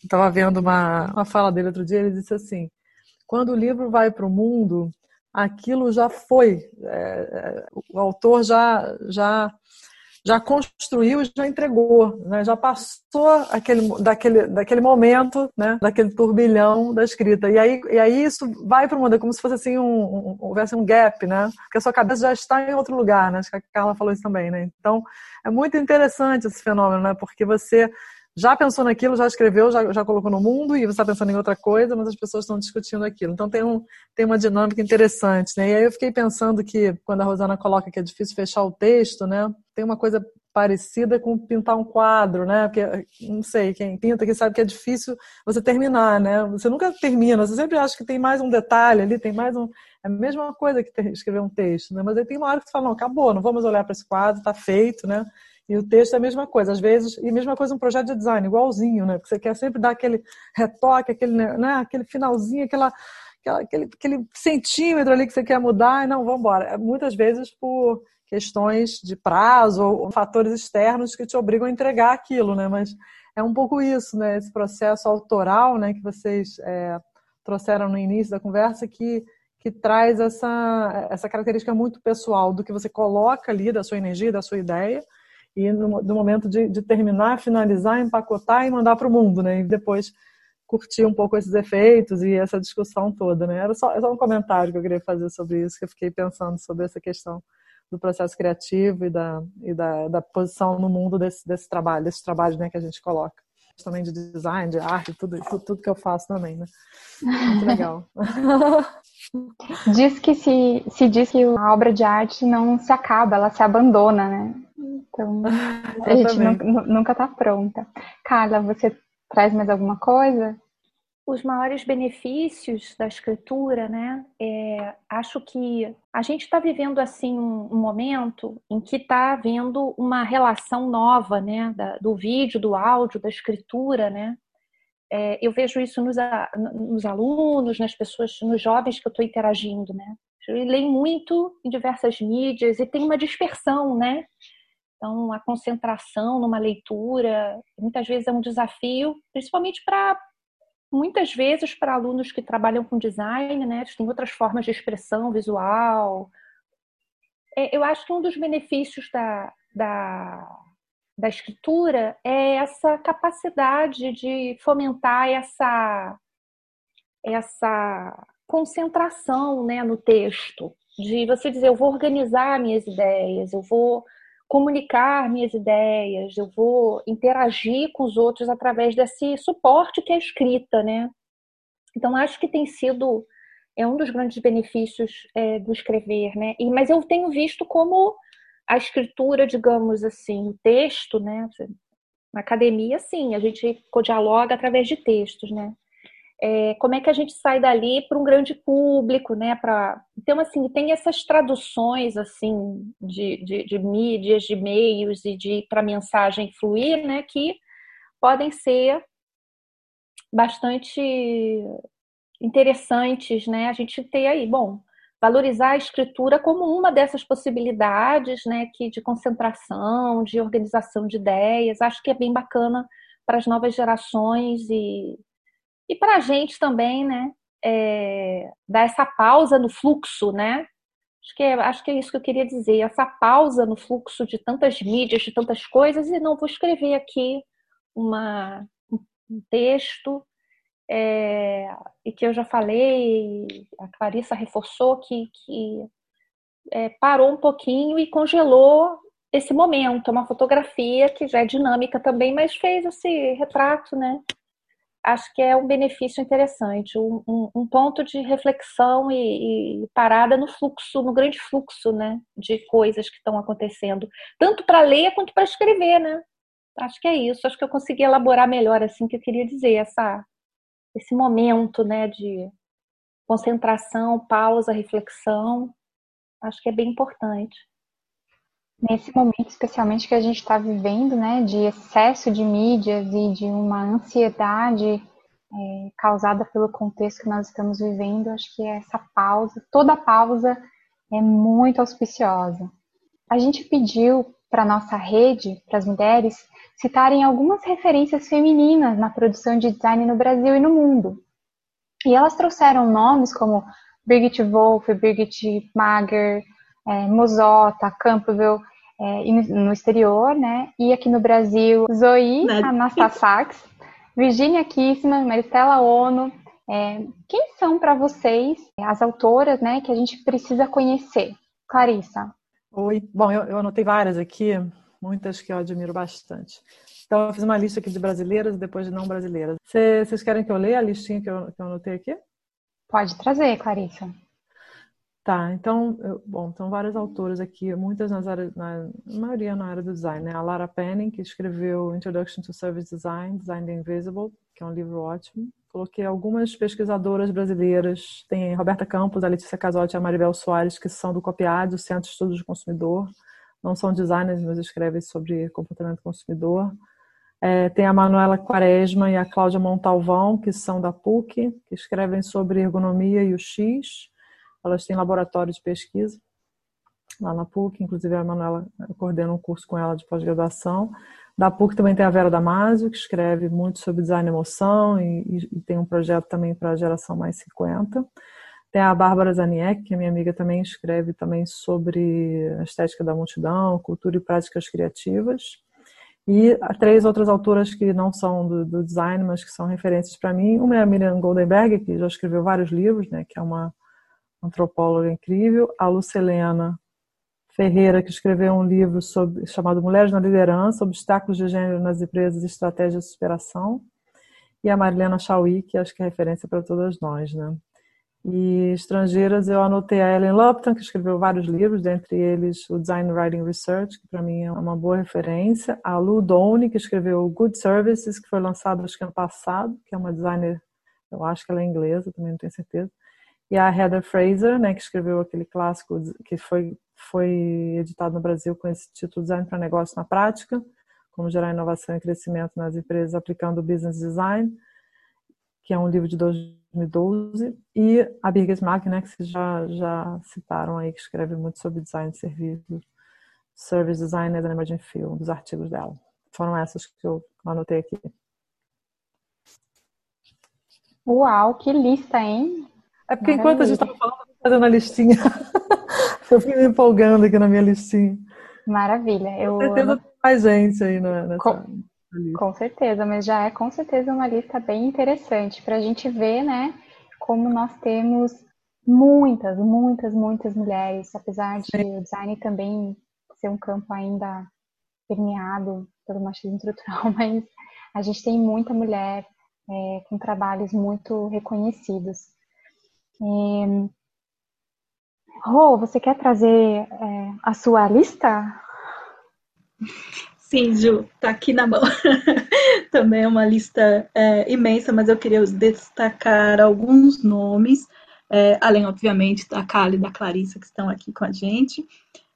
Estava vendo uma, uma fala dele outro dia. Ele disse assim: quando o livro vai para o mundo, aquilo já foi, é, é, o autor já, já, já construiu, já entregou, né? já passou aquele, daquele, daquele momento, né? daquele turbilhão da escrita. E aí, e aí isso vai para o mundo, é como se fosse assim um, um, houvesse um gap, né? porque a sua cabeça já está em outro lugar, né? acho que a Carla falou isso também. Né? Então, é muito interessante esse fenômeno, né? porque você já pensou naquilo, já escreveu, já, já colocou no mundo e você está pensando em outra coisa, mas as pessoas estão discutindo aquilo. Então tem, um, tem uma dinâmica interessante, né? E aí eu fiquei pensando que quando a Rosana coloca que é difícil fechar o texto, né? Tem uma coisa parecida com pintar um quadro, né? Porque não sei, quem pinta que sabe que é difícil você terminar, né? Você nunca termina, você sempre acha que tem mais um detalhe ali, tem mais um. É a mesma coisa que escrever um texto, né? Mas aí tem uma hora que você fala, não, acabou, não vamos olhar para esse quadro, está feito, né? E o texto é a mesma coisa, às vezes, e mesma coisa um projeto de design, igualzinho, né? Porque você quer sempre dar aquele retoque, aquele, né, aquele finalzinho, aquela, aquela, aquele, aquele centímetro ali que você quer mudar, e não, vamos embora. É muitas vezes por questões de prazo ou fatores externos que te obrigam a entregar aquilo, né? Mas é um pouco isso, né? Esse processo autoral, né? Que vocês é, trouxeram no início da conversa, que que traz essa, essa característica muito pessoal do que você coloca ali, da sua energia, da sua ideia, e no, momento de, de, terminar, finalizar, empacotar e mandar para o mundo, né? E depois curtir um pouco esses efeitos e essa discussão toda, né? Era só, era só um comentário que eu queria fazer sobre isso, que eu fiquei pensando sobre essa questão do processo criativo e da, e da, da posição no mundo desse, desse trabalho, desse trabalho né, que a gente coloca. Também de design, de arte, tudo, tudo, tudo que eu faço também, né? Muito legal. diz que se, se diz que a obra de arte não se acaba, ela se abandona, né? Então, a gente nunca está pronta. Carla, você traz mais alguma coisa? Os maiores benefícios da escritura, né? É, acho que a gente está vivendo assim um, um, momento em que está havendo uma relação nova, né? Da, do vídeo, do áudio, da escritura, né? É, eu vejo isso nos, nos, alunos, nas pessoas, nos jovens que eu estou interagindo, né? Leem muito em diversas mídias e tem uma dispersão, né? Então, a concentração numa leitura, muitas vezes é um desafio, principalmente para muitas vezes para alunos que trabalham com design, né? Tem outras formas de expressão visual. É, eu acho que um dos benefícios da, da, da escritura é essa capacidade de fomentar essa essa concentração, né, no texto, de você dizer eu vou organizar minhas ideias, eu vou comunicar minhas ideias, eu vou interagir com os outros através desse suporte que é a escrita, né? Então acho que tem sido é um dos grandes benefícios é, do escrever, né? E, mas eu tenho visto como a escritura, digamos assim, o texto, né? Na academia, sim, a gente dialoga através de textos, né? É, como é que a gente sai dali para um grande público, né? Pra... Então, assim, tem essas traduções assim de, de, de mídias, de meios e de para mensagem fluir, né? Que podem ser bastante interessantes, né? A gente tem aí, bom, valorizar a escritura como uma dessas possibilidades, né? Que de concentração, de organização de ideias, acho que é bem bacana para as novas gerações e e para a gente também, né? É, dar essa pausa no fluxo, né? Acho que, é, acho que é isso que eu queria dizer, essa pausa no fluxo de tantas mídias, de tantas coisas, e não vou escrever aqui uma, um texto, é, e que eu já falei, a Clarissa reforçou que, que é, parou um pouquinho e congelou esse momento, uma fotografia que já é dinâmica também, mas fez esse retrato, né? Acho que é um benefício interessante, um, um, um ponto de reflexão e, e, parada no fluxo, no grande fluxo, né, de coisas que estão acontecendo, tanto para ler quanto para escrever, né? Acho que é isso. Acho que eu consegui elaborar melhor assim que eu queria dizer essa esse momento, né, de concentração, pausa, reflexão. Acho que é bem importante. Nesse momento, especialmente que a gente está vivendo, né, de excesso de mídias e de uma ansiedade é, causada pelo contexto que nós estamos vivendo, acho que essa pausa, toda pausa é muito auspiciosa. A gente pediu para nossa rede, para as mulheres, citarem algumas referências femininas na produção de design no Brasil e no mundo. E elas trouxeram nomes como Brigitte Wolf, Brigitte Mager, é, Mozota, Campbell é, no exterior, né? E aqui no Brasil, Zoe Anastasax, Virginia Kissman, Maristela Ono. É, quem são para vocês as autoras, né, que a gente precisa conhecer? Clarissa. Oi, bom, eu, eu anotei várias aqui, muitas que eu admiro bastante. Então, eu fiz uma lista aqui de brasileiras e depois de não brasileiras. Vocês querem que eu leia a listinha que eu, que eu anotei aqui? Pode trazer, Clarissa. Tá, então, eu, bom, são várias autoras aqui, muitas nas áreas, na, maioria na área do design, né? A Lara Penning, que escreveu Introduction to Service Design, Design the Invisible, que é um livro ótimo. Coloquei algumas pesquisadoras brasileiras, tem a Roberta Campos, a Letícia Casotti e a Maribel Soares, que são do COPIAD, o Centro de Estudos do Consumidor. Não são designers, mas escrevem sobre comportamento do consumidor. É, tem a Manuela Quaresma e a Cláudia Montalvão, que são da PUC, que escrevem sobre ergonomia e o X elas têm laboratório de pesquisa lá na PUC, inclusive a Manuela coordena um curso com ela de pós-graduação. Da PUC também tem a Vera Damasio, que escreve muito sobre design e emoção e, e tem um projeto também para a geração mais 50. Tem a Bárbara Zaniek, que é minha amiga também, escreve também sobre a estética da multidão, cultura e práticas criativas. E três outras autoras que não são do, do design, mas que são referências para mim. Uma é a Miriam Goldenberg, que já escreveu vários livros, né, que é uma antropóloga incrível, a Lucelena Ferreira, que escreveu um livro sobre, chamado Mulheres na Liderança, Obstáculos de Gênero nas Empresas e Estratégias de Superação, e a Marilena Chauí, que acho que é referência para todas nós, né? E estrangeiras, eu anotei a Ellen Lupton, que escreveu vários livros, dentre eles o Design Writing Research, que para mim é uma boa referência. A Lou Downey, que escreveu Good Services, que foi lançado acho que ano passado, que é uma designer, eu acho que ela é inglesa, também não tenho certeza e a Heather Fraser, né, que escreveu aquele clássico que foi, foi editado no Brasil com esse título Design para Negócio na Prática, como gerar inovação e crescimento nas empresas aplicando o Business Design, que é um livro de 2012, e a Birgit Mack, né, que vocês já, já citaram aí, que escreve muito sobre design de serviço, Service Design and Emerging Field, dos artigos dela. Foram essas que eu anotei aqui. Uau, que lista, hein? É porque Maravilha. enquanto a gente estava falando, eu fazendo a listinha. eu fui me empolgando aqui na minha listinha. Maravilha. Eu, com certeza tem mais gente aí nessa com, lista. Com certeza, mas já é com certeza uma lista bem interessante para a gente ver, né, como nós temos muitas, muitas, muitas mulheres, apesar de Sim. o design também ser um campo ainda permeado pelo machismo estrutural, mas a gente tem muita mulher é, com trabalhos muito reconhecidos. E... Rô, você quer trazer é, a sua lista? Sim, Ju, tá aqui na mão. Também é uma lista é, imensa, mas eu queria destacar alguns nomes, é, além, obviamente, da Kali e da Clarissa que estão aqui com a gente.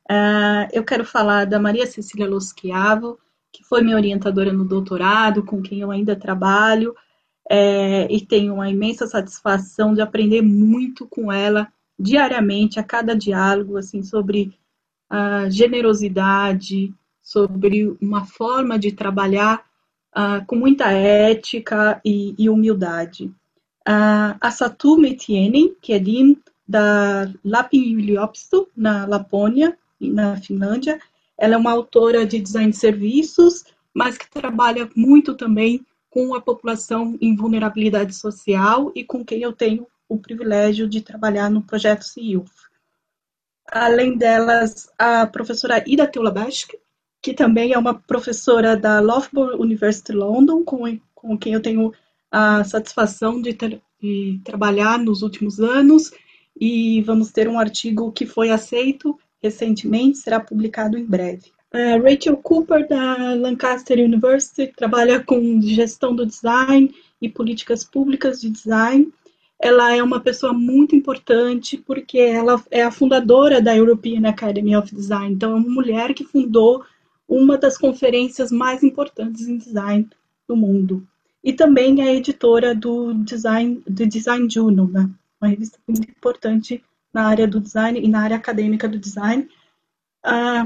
É, eu quero falar da Maria Cecília Loschiavo, que foi minha orientadora no doutorado, com quem eu ainda trabalho, é, e tenho uma imensa satisfação de aprender muito com ela diariamente, a cada diálogo, assim, sobre a generosidade, sobre uma forma de trabalhar uh, com muita ética e, e humildade. Uh, a Satu Metienen, que é Dean da Lapin Yliopisto, na Lapônia, na Finlândia, ela é uma autora de design de serviços, mas que trabalha muito também com a população em vulnerabilidade social e com quem eu tenho o privilégio de trabalhar no projeto CIUF. Além delas, a professora Ida Teulabask, que também é uma professora da Loughborough University London, com, com quem eu tenho a satisfação de, ter, de trabalhar nos últimos anos, e vamos ter um artigo que foi aceito recentemente, será publicado em breve. Rachel Cooper, da Lancaster University, trabalha com gestão do design e políticas públicas de design. Ela é uma pessoa muito importante porque ela é a fundadora da European Academy of Design. Então, é uma mulher que fundou uma das conferências mais importantes em design do mundo. E também é editora do Design, do Design Juno, né? uma revista muito importante na área do design e na área acadêmica do design. Ah,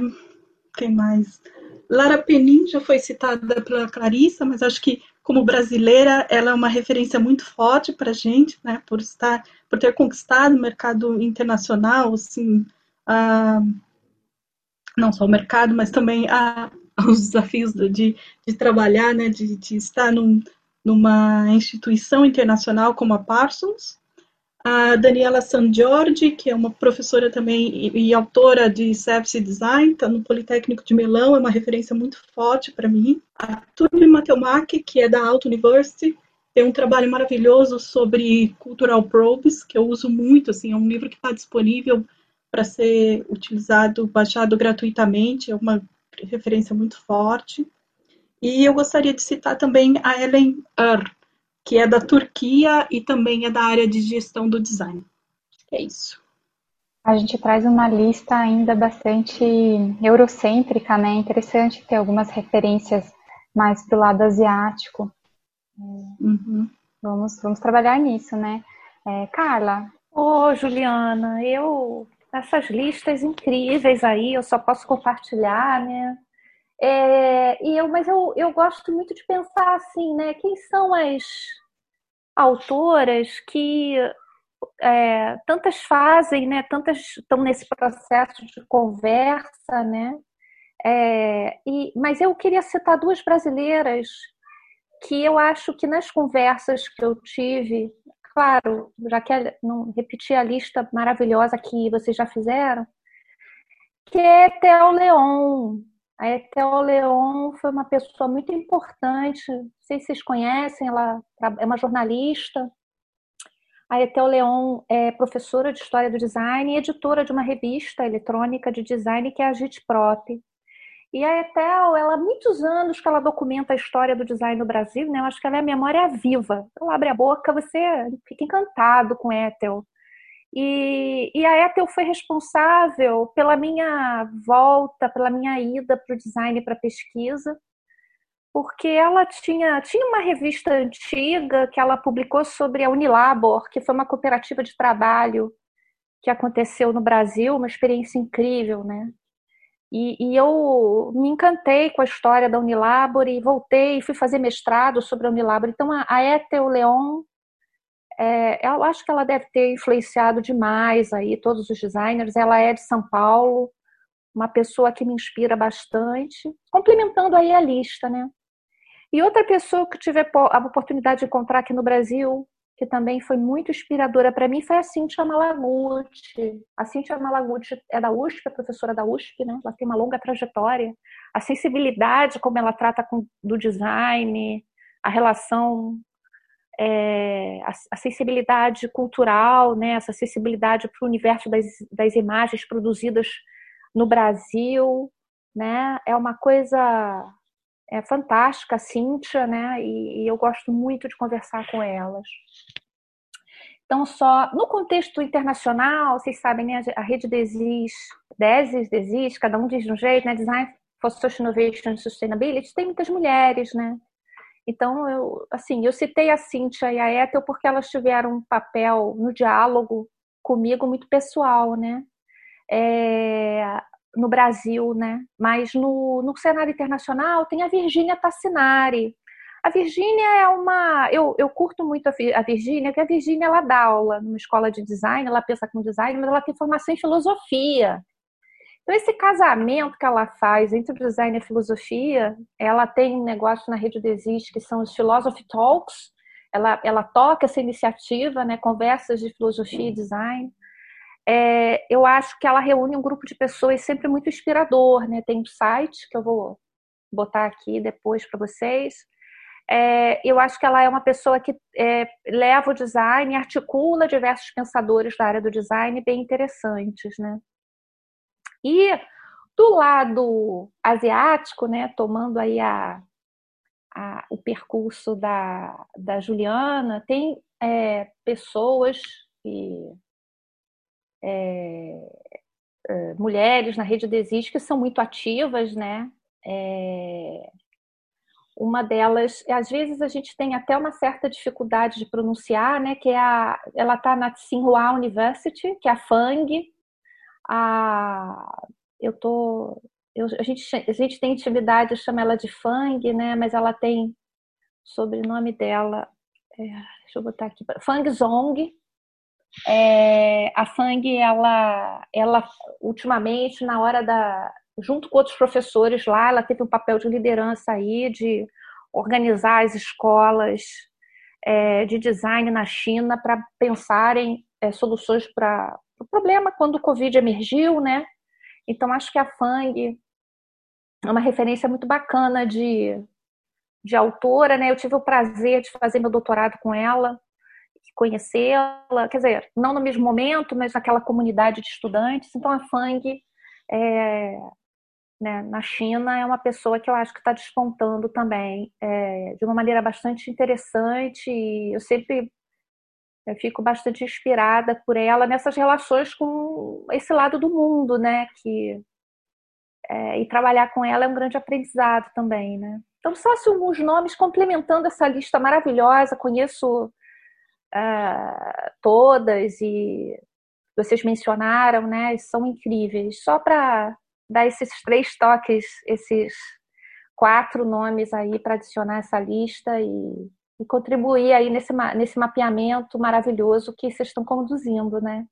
quem mais? Lara Penin já foi citada pela Clarissa, mas acho que como brasileira ela é uma referência muito forte para a gente, né? Por estar, por ter conquistado o mercado internacional, assim, ah, não só o mercado, mas também a, os desafios de, de trabalhar, né, de, de estar num, numa instituição internacional como a Parsons. A Daniela San Giorgi, que é uma professora também e, e autora de Service Design, está no Politécnico de Melão, é uma referência muito forte para mim. A Tuni Matelmack, que é da Alto University, tem um trabalho maravilhoso sobre Cultural Probes, que eu uso muito, assim, é um livro que está disponível para ser utilizado, baixado gratuitamente, é uma referência muito forte. E eu gostaria de citar também a Ellen Ur, que é da Turquia e também é da área de gestão do design. É isso. A gente traz uma lista ainda bastante eurocêntrica, né? Interessante ter algumas referências mais do lado asiático. Uhum. Vamos, vamos trabalhar nisso, né? É, Carla. Ô, Juliana, eu essas listas incríveis aí, eu só posso compartilhar, né? É, e eu, mas eu, eu gosto muito de pensar assim, né? Quem são as autoras que é, tantas fazem, né? Tantas estão nesse processo de conversa, né? É, e, mas eu queria citar duas brasileiras que eu acho que nas conversas que eu tive claro, já que não repetir a lista maravilhosa que vocês já fizeram, que é Theo Leon. A Theo Leon foi uma pessoa muito importante, não sei se vocês conhecem, ela é uma jornalista. A Etel Leon é professora de História do Design e editora de uma revista eletrônica de design que é a Gitprop. E a Etel, ela há muitos anos que ela documenta a história do design no Brasil, né? Eu acho que ela é a memória viva. Então, abre a boca, você fica encantado com a Etel. E, e a Etel foi responsável pela minha volta, pela minha ida para o design para pesquisa, porque ela tinha, tinha uma revista antiga que ela publicou sobre a Unilabor, que foi uma cooperativa de trabalho que aconteceu no Brasil, uma experiência incrível, né? E, e, eu me encantei com a história da Unilabor e voltei e fui fazer mestrado sobre a Unilabor. Então, a, a Ethel Leon, é, eu acho que ela deve ter influenciado demais aí todos os designers. Ela é de São Paulo, uma pessoa que me inspira bastante, complementando aí a lista, né? E outra pessoa que tive a oportunidade de encontrar aqui no Brasil, que também foi muito inspiradora para mim, foi a Cintia Malaguti. A Cintia Malaguti é da USP, é professora da USP, né? Ela tem uma longa trajetória. A sensibilidade, como ela trata com, do design, a relação, é, a, sensibilidade cultural, né? Essa sensibilidade para o universo das, das imagens produzidas no Brasil. né? É uma coisa é fantástica, a Cíntia, né? E, e eu gosto muito de conversar com elas. Então, só no contexto internacional, vocês sabem, né, a rede DESIS, DESIS, DESIS, cada um diz de um jeito, né? Design for Social Innovation and Sustainability, tem muitas mulheres, né? Então, eu, assim, eu citei a Cíntia e a Ethel porque elas tiveram um papel no diálogo comigo muito pessoal, né? É, no Brasil, né? Mas no, no cenário internacional tem a Virginia Tassinari, a Virgínia é uma. Eu, eu curto muito a Virgínia, que a Virgínia ela dá aula numa escola de design, ela pensa com design, mas ela tem formação em filosofia. Então, esse casamento que ela faz entre o design e a filosofia, ela tem um negócio na rede Desiste, que são os Philosophy Talks. Ela, ela toca essa iniciativa, né, conversas de filosofia e design. É, eu acho que ela reúne um grupo de pessoas sempre muito inspirador. Né? Tem um site que eu vou botar aqui depois para vocês, é, eu acho que ela é uma pessoa que é, leva o design articula diversos pensadores da área do design bem interessantes, né? E do lado asiático, né, tomando aí a, a, o percurso da, da Juliana, tem é, pessoas e é, é, mulheres na rede Desiste que são muito ativas, né? É, uma delas, às vezes a gente tem até uma certa dificuldade de pronunciar, né? Que é a, ela está na Tsinghua University, que é a FANG. A, eu tô, eu, a gente a gente tem intimidade, eu chamo ela de FANG, né? Mas ela tem sobrenome dela, é, deixa eu botar aqui, Fang Zong. É, a Fang, ela, ela ultimamente na hora da junto com outros professores lá, ela teve um papel de liderança aí, de organizar as escolas é, de design na China para pensarem é, soluções para o problema quando o Covid emergiu, né? Então, acho que a FANG é uma referência muito bacana de, de autora, né? Eu tive o prazer de fazer meu doutorado com ela, conhecê-la, quer dizer, não no mesmo momento, mas naquela comunidade de estudantes. Então, a FANG é, né, na China é uma pessoa que eu acho que está despontando também é, de uma maneira bastante interessante eu sempre eu fico bastante inspirada por ela nessas relações com esse lado do mundo, né? Que é, e trabalhar com ela é um grande aprendizado também, né? Então só se alguns nomes complementando essa lista maravilhosa, conheço uh, todas e vocês mencionaram, né? São incríveis. Só para dar esses três toques, esses quatro nomes aí para adicionar essa lista e, e, contribuir aí nesse, nesse mapeamento maravilhoso que vocês estão conduzindo, né?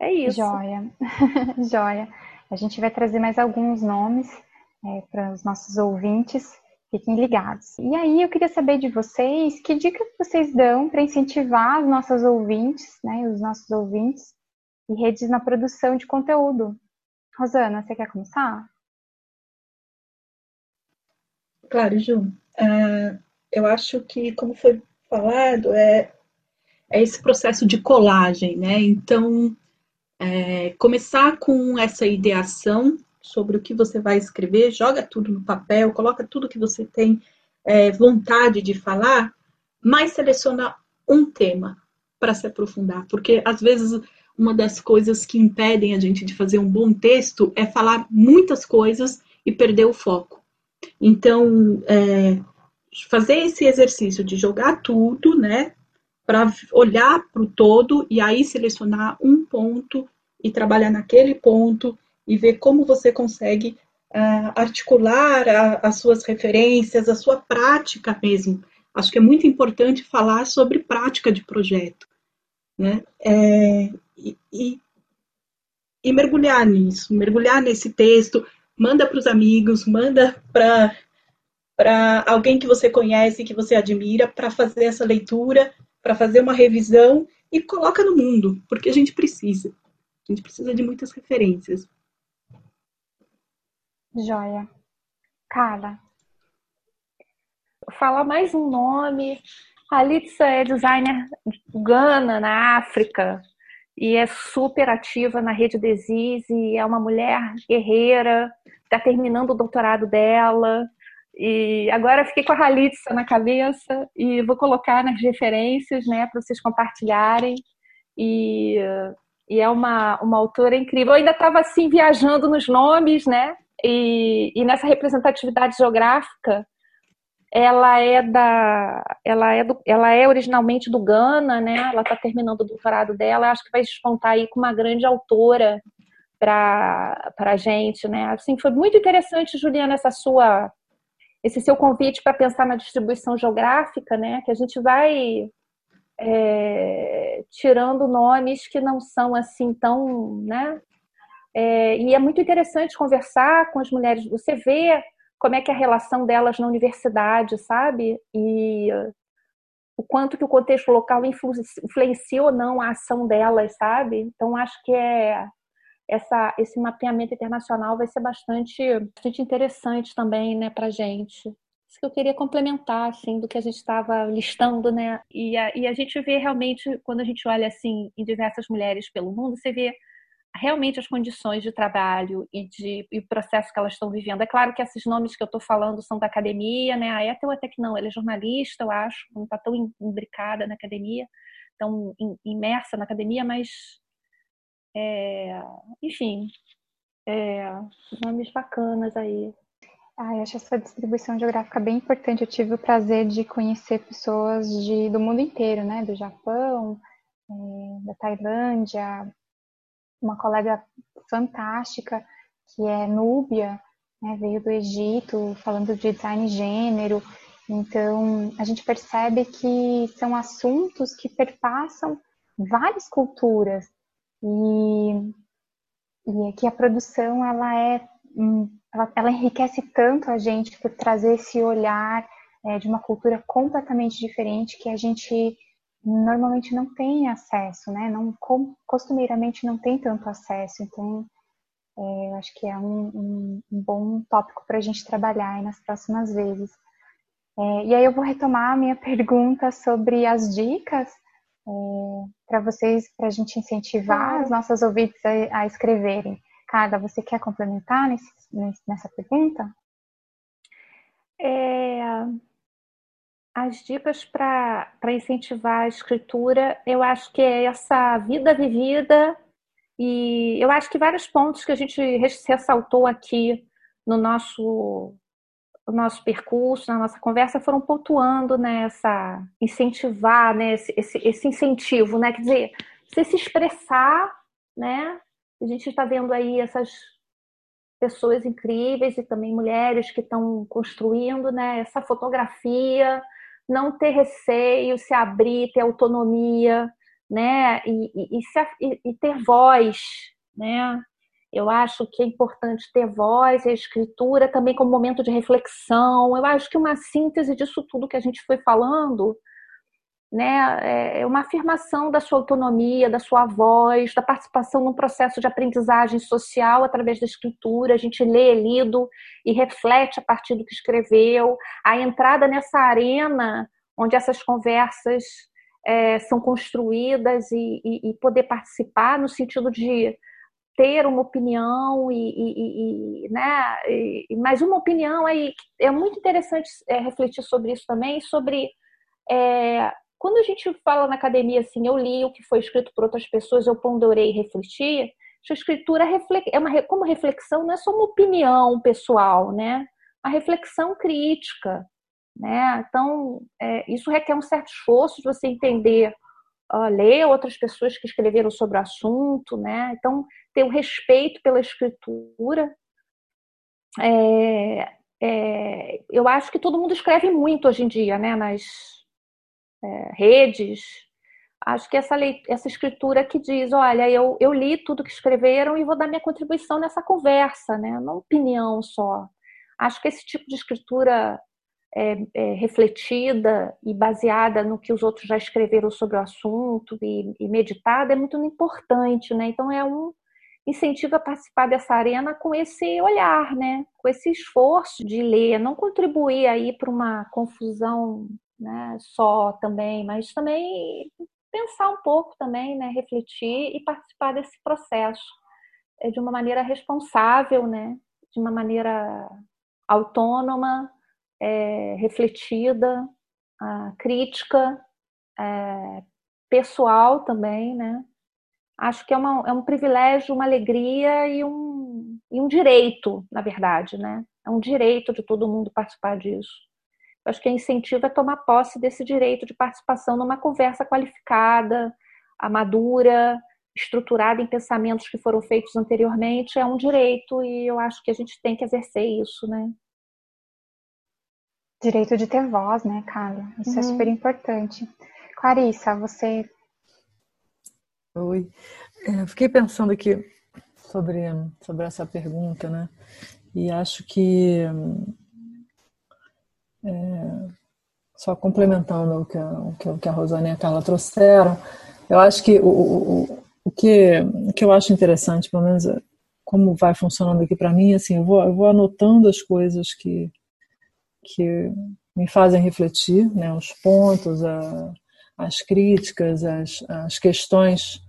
É isso. Joia. Joia. A gente vai trazer mais alguns nomes é, para os nossos ouvintes. Fiquem ligados. E aí eu queria saber de vocês que dicas vocês dão para incentivar os nossos ouvintes, né, os nossos ouvintes, e redes na produção de conteúdo. Rosana, você quer começar? Claro, Ju. Uh, eu acho que, como foi falado, é, é esse processo de colagem, né? Então, é, começar com essa ideação sobre o que você vai escrever, joga tudo no papel, coloca tudo que você tem é, vontade de falar, mas seleciona um tema para se aprofundar, porque às vezes uma das coisas que impedem a gente de fazer um bom texto é falar muitas coisas e perder o foco. Então, é, fazer esse exercício de jogar tudo, né, para olhar para o todo e aí selecionar um ponto e trabalhar naquele ponto e ver como você consegue uh, articular a, as suas referências, a sua prática mesmo. Acho que é muito importante falar sobre prática de projeto. Né? É, e, e, mergulhar nisso, mergulhar nesse texto, manda para os amigos, manda para para alguém que você conhece, que você admira, para fazer essa leitura, para fazer uma revisão e coloca no mundo, porque a gente precisa. A gente precisa de muitas referências. Joia. Carla. Fala mais um nome. A é designer Gana, na África e é super ativa na rede Desis e é uma mulher guerreira, está terminando o doutorado dela. E agora fiquei com a Halitza na cabeça e vou colocar nas referências, né, para vocês compartilharem. E, e, é uma, uma autora incrível. Eu ainda estava assim viajando nos nomes, né? E, e nessa representatividade geográfica, ela é da ela é do, ela é originalmente do Ghana, né? Ela está terminando o doutorado dela, acho que vai despontar aí com uma grande autora para para gente, né? Assim, foi muito interessante, Juliana, essa sua esse seu convite para pensar na distribuição geográfica, né? Que a gente vai é, tirando nomes que não são assim tão, né? É, e é muito interessante conversar com as mulheres. Você vê como é que é a relação delas na universidade, sabe? E o quanto que o contexto local influencia ou não a ação delas, sabe? Então acho que é essa, esse mapeamento internacional vai ser bastante, bastante interessante também, né, para gente. Isso que eu queria complementar, assim, do que a gente estava listando, né? E a, e a gente vê realmente, quando a gente olha, assim, em diversas mulheres pelo mundo, você vê realmente as condições de trabalho e de e o processo que elas estão vivendo. É claro que esses nomes que eu estou falando são da academia, né? A Ethel até que não, ela é jornalista, eu acho, não está tão imbricada na academia, tão imersa na academia, mas, é, enfim, é, nomes bacanas aí. Ah, eu acho essa distribuição geográfica bem importante. Eu tive o prazer de conhecer pessoas de, do mundo inteiro, né? Do Japão, é, da Tailândia, uma colega fantástica que é núbia, né, veio do Egito, falando de design gênero. Então, a gente percebe que são assuntos que perpassam várias culturas e, e que a produção ela é ela, ela, enriquece tanto a gente por trazer esse olhar é, de uma cultura completamente diferente que a gente normalmente não tem acesso, né? Não, costumeiramente não tem tanto acesso. Então, é, eu acho que é um, um, um bom tópico para a gente trabalhar nas próximas vezes. É, e aí eu vou retomar a minha pergunta sobre as dicas é, para vocês, para a gente incentivar as nossas ouvintes a, a escreverem. Carla, você quer complementar nesse, nessa pergunta? É, as dicas para incentivar a escritura, eu acho que é essa vida vivida, e eu acho que vários pontos que a gente ressaltou aqui no nosso, no nosso percurso, na nossa conversa, foram pontuando nessa né, incentivar, né, esse, esse, esse incentivo, né, quer dizer, você se expressar, né, a gente está vendo aí essas pessoas incríveis e também mulheres que estão construindo, né, essa fotografia, não ter receio, se abrir, ter autonomia, né? E, e, e, e, ter voz, né? Eu acho que é importante ter voz e a escritura também como momento de reflexão. Eu acho que uma síntese disso tudo que a gente foi falando né, é uma afirmação da sua autonomia, da sua voz, da participação num processo de aprendizagem social através da escritura. A gente lê, é lido e reflete a partir do que escreveu. A entrada nessa arena onde essas conversas é, são construídas e, e, e, poder participar no sentido de ter uma opinião e, e né, mas uma opinião aí é muito interessante é, refletir sobre isso também sobre é, quando a gente fala na academia assim, eu li o que foi escrito por outras pessoas, eu ponderei e refleti, a escritura é uma, como reflexão não é só uma opinião pessoal, né? A reflexão crítica, né? Então, é, isso requer um certo esforço de você entender, uh, ler outras pessoas que escreveram sobre o assunto, né? Então, ter o respeito pela escritura. É, é, eu acho que todo mundo escreve muito hoje em dia, né? Nas, é, redes. Acho que essa, essa escritura que diz, olha, eu, eu li tudo que escreveram e vou dar minha contribuição nessa conversa, né? Não opinião só. Acho que esse tipo de escritura é, é, refletida e baseada no que os outros já escreveram sobre o assunto e, e meditada é muito importante, né? Então é um incentivo a participar dessa arena com esse olhar, né? Com esse esforço de ler, não contribuir aí para uma confusão né, só também, mas também pensar um pouco também, né, refletir e participar desse processo é, de uma maneira responsável, né, de uma maneira autônoma, é, refletida, crítica, é, pessoal também, né? Acho que é, uma, é um privilégio, uma alegria e um, e um direito, na verdade, né? É um direito de todo mundo participar disso. Eu acho que a incentivo é tomar posse desse direito de participação numa conversa qualificada, madura, estruturada em pensamentos que foram feitos anteriormente. É um direito e eu acho que a gente tem que exercer isso, né? Direito de ter voz, né, Carla? Isso é uhum. é super importante. Clarissa, você. Oi. É, fiquei pensando aqui sobre, sobre essa pergunta, né? E acho que. É, só complementando o que, a, o que a Rosane e a Carla trouxeram, eu acho que o, o, o, que, o que eu acho interessante, pelo menos como vai funcionando aqui para mim, assim, eu vou, eu vou anotando as coisas que, que me fazem refletir, né, os pontos, a, as críticas, as, as questões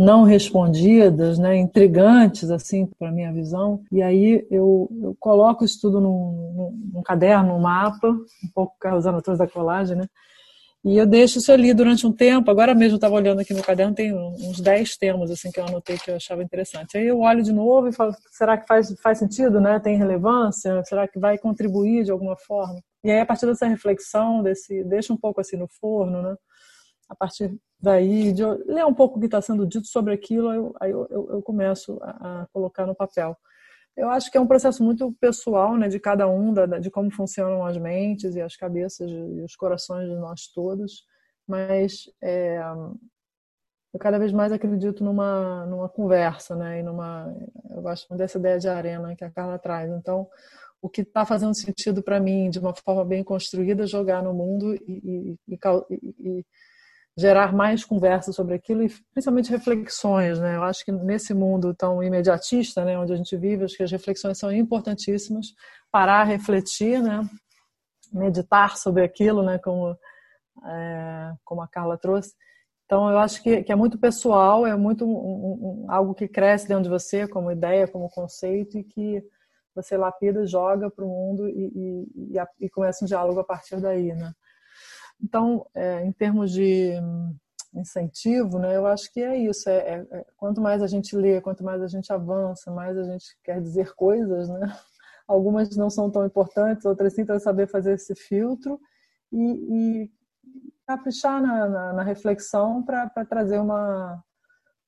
não respondidas, né, intrigantes assim para minha visão. E aí eu, eu coloco isso tudo num, num, num caderno, num mapa, um pouco usando atrás da colagem, né? E eu deixo isso ali durante um tempo. Agora mesmo eu estava olhando aqui no caderno, tem uns 10 temas assim que eu anotei que eu achava interessante. Aí eu olho de novo e falo, será que faz, faz sentido, né? Tem relevância? Será que vai contribuir de alguma forma? E aí a partir dessa reflexão, desse, deixa um pouco assim no forno, né? A partir daí, de ler um pouco o que está sendo dito sobre aquilo, eu, aí eu, eu, começo a, a, colocar no papel. Eu acho que é um processo muito pessoal, né, de cada um, da, de como funcionam as mentes e as cabeças e os corações de nós todos, mas é, eu cada vez mais acredito numa, numa conversa, né, e numa, eu gosto dessa ideia de arena que a Carla traz. Então, o que está fazendo sentido para mim, de uma forma bem construída, jogar no mundo e, e, e, e gerar mais conversa sobre aquilo e principalmente reflexões, né? Eu acho que nesse mundo tão imediatista, né, onde a gente vive, acho que as reflexões são importantíssimas. Parar, refletir, né? Meditar sobre aquilo, né? Como é, como a Carla trouxe. Então eu acho que, que é muito pessoal, é muito um, um, algo que cresce dentro de você como ideia, como conceito e que você lapida, joga para o mundo e, e, e, e começa um diálogo a partir daí, né? Então, é, em termos de incentivo, né, eu acho que é isso. É, é, é, quanto mais a gente lê, quanto mais a gente avança, mais a gente quer dizer coisas, né? Algumas não são tão importantes, outras sim, saber fazer esse filtro e, e caprichar na, na, na reflexão para trazer uma,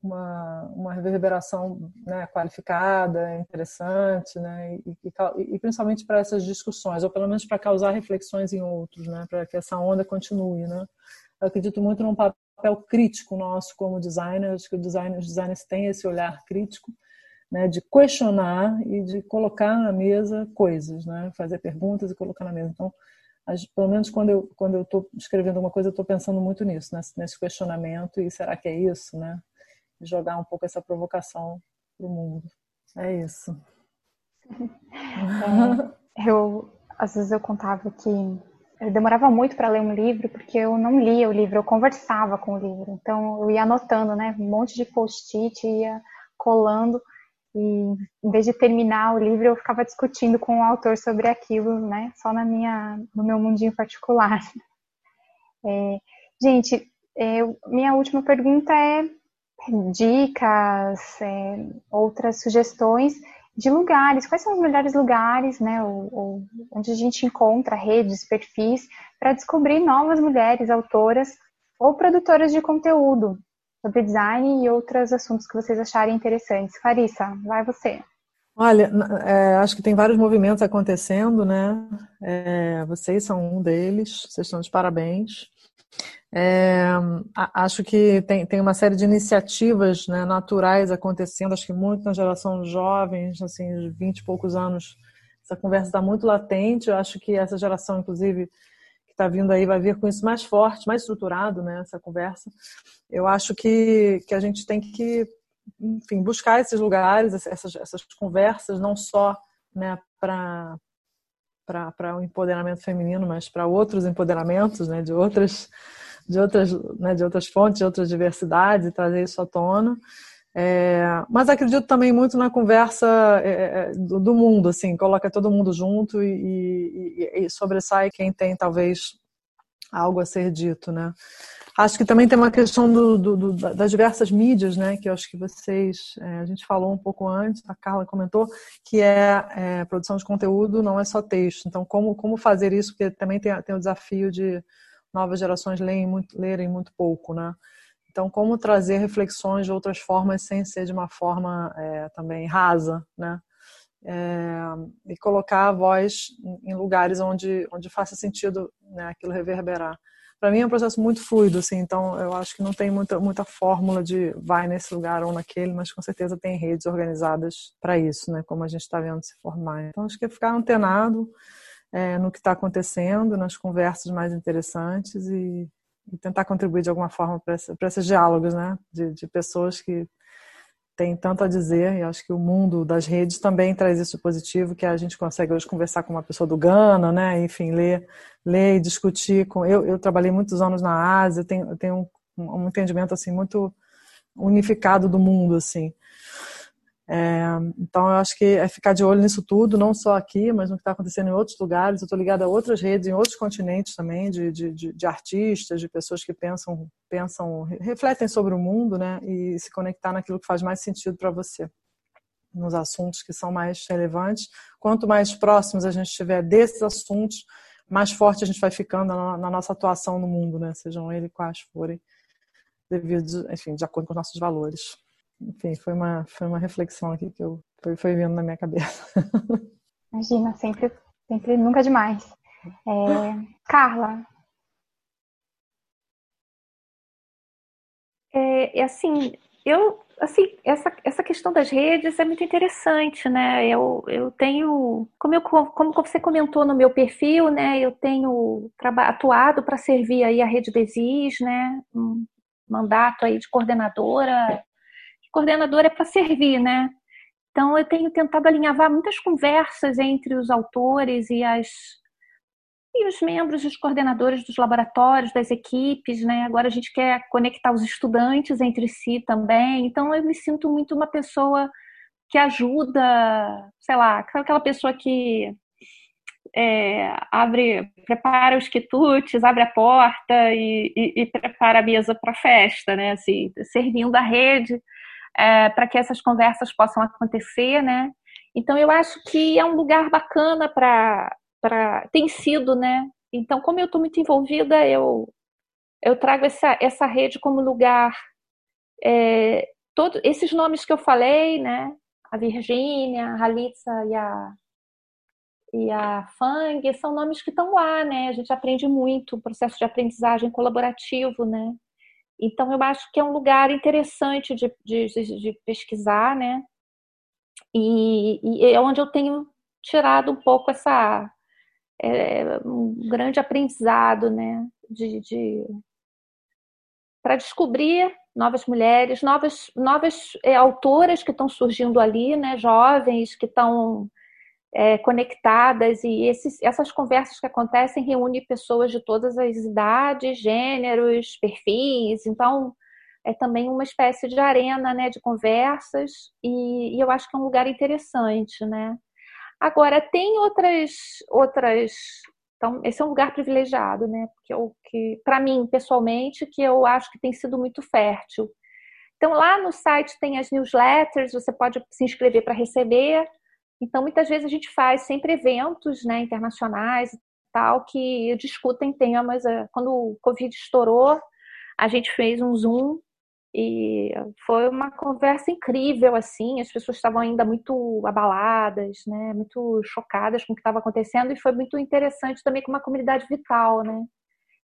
uma, uma reverberação né, qualificada, interessante, né, e, e, e principalmente para essas discussões, ou pelo menos para causar reflexões em outros, né, para que essa onda continue. Né. Eu acredito muito num papel crítico nosso como designers, que os designers têm esse olhar crítico, né, de questionar e de colocar na mesa coisas, né, fazer perguntas e colocar na mesa. Então, pelo menos quando eu quando eu estou escrevendo alguma coisa, eu estou pensando muito nisso, nesse, nesse questionamento e será que é isso, né? Jogar um pouco essa provocação para o mundo. É isso. É, eu às vezes eu contava que eu demorava muito para ler um livro porque eu não lia o livro, eu conversava com o livro. Então eu ia anotando, né, um monte de post-it, ia colando e em vez de terminar o livro eu ficava discutindo com o autor sobre aquilo, né, só na minha no meu mundinho particular. É, gente, eu, minha última pergunta é dicas, é, outras sugestões de lugares. Quais são os melhores lugares, né? Ou, ou, onde a gente encontra redes, perfis, para descobrir novas mulheres autoras ou produtoras de conteúdo sobre design e outros assuntos que vocês acharem interessantes. Clarissa, vai você. Olha, é, acho que tem vários movimentos acontecendo, né? É, vocês são um deles, vocês estão de parabéns. É, acho que tem, tem uma série de iniciativas né, naturais acontecendo, acho que muito na geração jovens, assim, 20 e poucos anos, essa conversa está muito latente. Eu acho que essa geração, inclusive, que está vindo aí, vai vir com isso mais forte, mais estruturado, né, essa conversa. Eu acho que, que a gente tem que, enfim, buscar esses lugares, essas, essas conversas, não só né, para para o empoderamento feminino, mas para outros empoderamentos, né, de outras de outras, né, de outras fontes, de outras diversidades e trazer isso à tona. É, mas acredito também muito na conversa é, é, do, do, mundo, assim, coloca todo mundo junto e, e, e, sobressai quem tem talvez algo a ser dito, né? Acho que também tem uma questão do, do, das diversas mídias, né? Que eu acho que vocês, é, a gente falou um pouco antes, a Carla comentou, que é, é, produção de conteúdo não é só texto. Então, como, como fazer isso? Porque também tem, tem o desafio de novas gerações lerem muito, lerem muito pouco, né? Então, como trazer reflexões de outras formas sem ser de uma forma é, também rasa, né? É, e colocar a voz em lugares onde, onde faça sentido né, aquilo reverberar. Para mim é um processo muito fluido, assim, então eu acho que não tem muita, muita fórmula de vai nesse lugar ou naquele, mas com certeza tem redes organizadas para isso, né, como a gente está vendo se formar. Então acho que é ficar antenado é, no que está acontecendo, nas conversas mais interessantes e, e tentar contribuir de alguma forma para esses diálogos, né? De, de, pessoas que têm tanto a dizer, e acho que o mundo das redes também traz isso positivo, que a gente consegue hoje conversar com uma pessoa do Ghana, né? Enfim, ler, ler e discutir com... Eu, eu trabalhei muitos anos na Ásia, tenho, tenho um, um entendimento, assim, muito unificado do mundo, assim. É, então, eu acho que é ficar de olho nisso tudo, não só aqui, mas no que está acontecendo em outros lugares. Eu estou ligada a outras redes, em outros continentes também, de, de, de, artistas, de pessoas que pensam, pensam, refletem sobre o mundo, né? E se conectar naquilo que faz mais sentido para você, nos assuntos que são mais relevantes. Quanto mais próximos a gente estiver desses assuntos, mais forte a gente vai ficando na, na nossa atuação no mundo, né? Sejam eles quais forem, devido, enfim, de acordo com os nossos valores enfim, foi uma, foi uma reflexão aqui que eu foi, foi vindo na minha cabeça. Imagina, sempre, sempre nunca demais. É, Carla. É, é, assim, eu assim, essa, essa questão das redes é muito interessante, né? Eu, eu tenho, como, eu, como você comentou no meu perfil, né? Eu tenho atuado para servir aí a rede Desis, né? Um mandato aí de coordenadora coordenador é para servir, né? Então eu tenho tentado alinhavar muitas conversas entre os autores e as e os membros, os coordenadores dos laboratórios, das equipes, né? Agora a gente quer conectar os estudantes entre si também. Então eu me sinto muito uma pessoa que ajuda, sei lá, aquela pessoa que é, abre, prepara os quitutes, abre a porta e, e, e prepara a mesa para a festa, né? Assim, servindo a rede é, para que essas conversas possam acontecer, né? Então eu acho que é um lugar bacana para para tem sido, né? Então como eu estou muito envolvida, eu eu trago essa essa rede como lugar é, todos esses nomes que eu falei, né? A Virgínia, a Halitza e a e a Fang são nomes que estão lá, né? A gente aprende muito, o processo de aprendizagem colaborativo, né? Então, eu acho que é um lugar interessante de, de, de pesquisar, né? E, e, é onde eu tenho tirado um pouco essa é, um grande aprendizado, né? De, de para descobrir novas mulheres, novas novas é, autoras que estão surgindo ali, né? Jovens que estão é, conectadas e esses, essas conversas que acontecem reúnem pessoas de todas as idades, gêneros, perfis. Então, é também uma espécie de arena né, de conversas e, e eu acho que é um lugar interessante, né? Agora, tem outras, outras então, esse é um lugar privilegiado, né? Porque eu, que, para mim, pessoalmente, que eu acho que tem sido muito fértil. Então, lá no site tem as newsletters, você pode se inscrever para receber. Então, muitas vezes a gente faz sempre eventos né, internacionais e tal que discutem temas. Eh, quando o Covid estourou, a gente fez um Zoom e foi uma conversa incrível, assim. As pessoas estavam ainda muito abaladas, né, muito chocadas com o que estava acontecendo e foi muito interessante também com uma comunidade vital, né.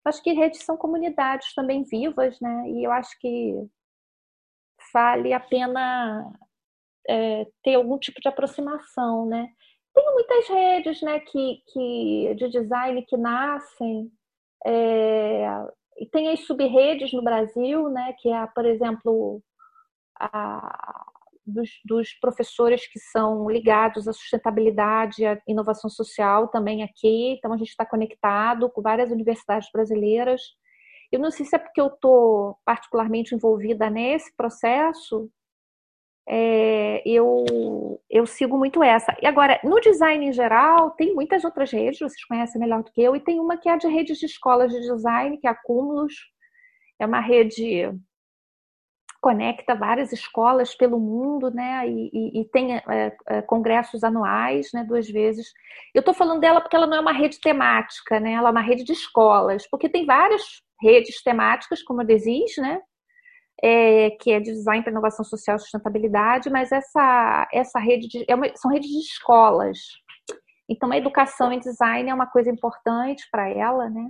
acho que redes são comunidades também vivas, né, e eu acho que vale a pena é, ter algum tipo de aproximação, né? Tem muitas redes, né, que, que de design que nascem é, e tem as sub-redes no Brasil, né, que é, por exemplo, a, dos, dos, professores que são ligados à sustentabilidade e à inovação social também aqui. Então, a gente está conectado com várias universidades brasileiras. Eu não sei se é porque eu estou particularmente envolvida nesse processo, é, eu, eu sigo muito essa. E agora, no design em geral, tem muitas outras redes, vocês conhecem melhor do que eu, e tem uma que é a de redes de escolas de design, que é a Cúmulos. É uma rede conecta várias escolas pelo mundo, né? E, e, e tem é, é, congressos anuais, né? Duas vezes. Eu estou falando dela porque ela não é uma rede temática, né? Ela é uma rede de escolas, porque tem várias redes temáticas, como a DESIS, né? É, que é de design para inovação social e sustentabilidade, mas essa, essa rede de, é uma, são redes de escolas. Então, a educação em design é uma coisa importante para ela, né?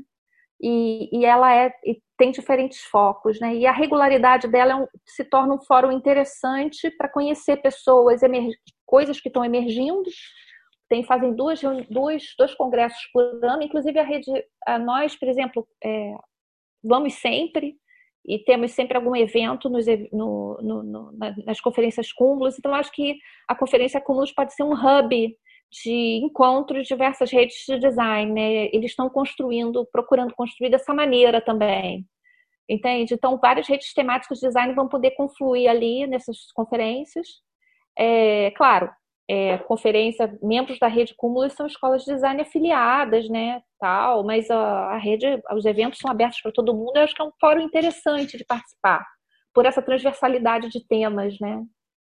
e, e ela é, e tem diferentes focos, né? E a regularidade dela é um, se torna um fórum interessante para conhecer pessoas, coisas que estão emergindo. Tem, fazem duas, dois, dois congressos por ano, inclusive a rede, a nós, por exemplo, é, vamos sempre e temos sempre algum evento nos, no, no, no, nas conferências cúmulos. Então, acho que a conferência cúmulos pode ser um hub de encontros de diversas redes de design. Né? Eles estão construindo, procurando construir dessa maneira também. Entende? Então, várias redes temáticas de design vão poder confluir ali nessas conferências. É, claro, é, conferência, membros da rede Cúmulo são escolas de design afiliadas, né, tal, mas a, a rede, os eventos são abertos para todo mundo, eu acho que é um fórum interessante de participar, por essa transversalidade de temas, né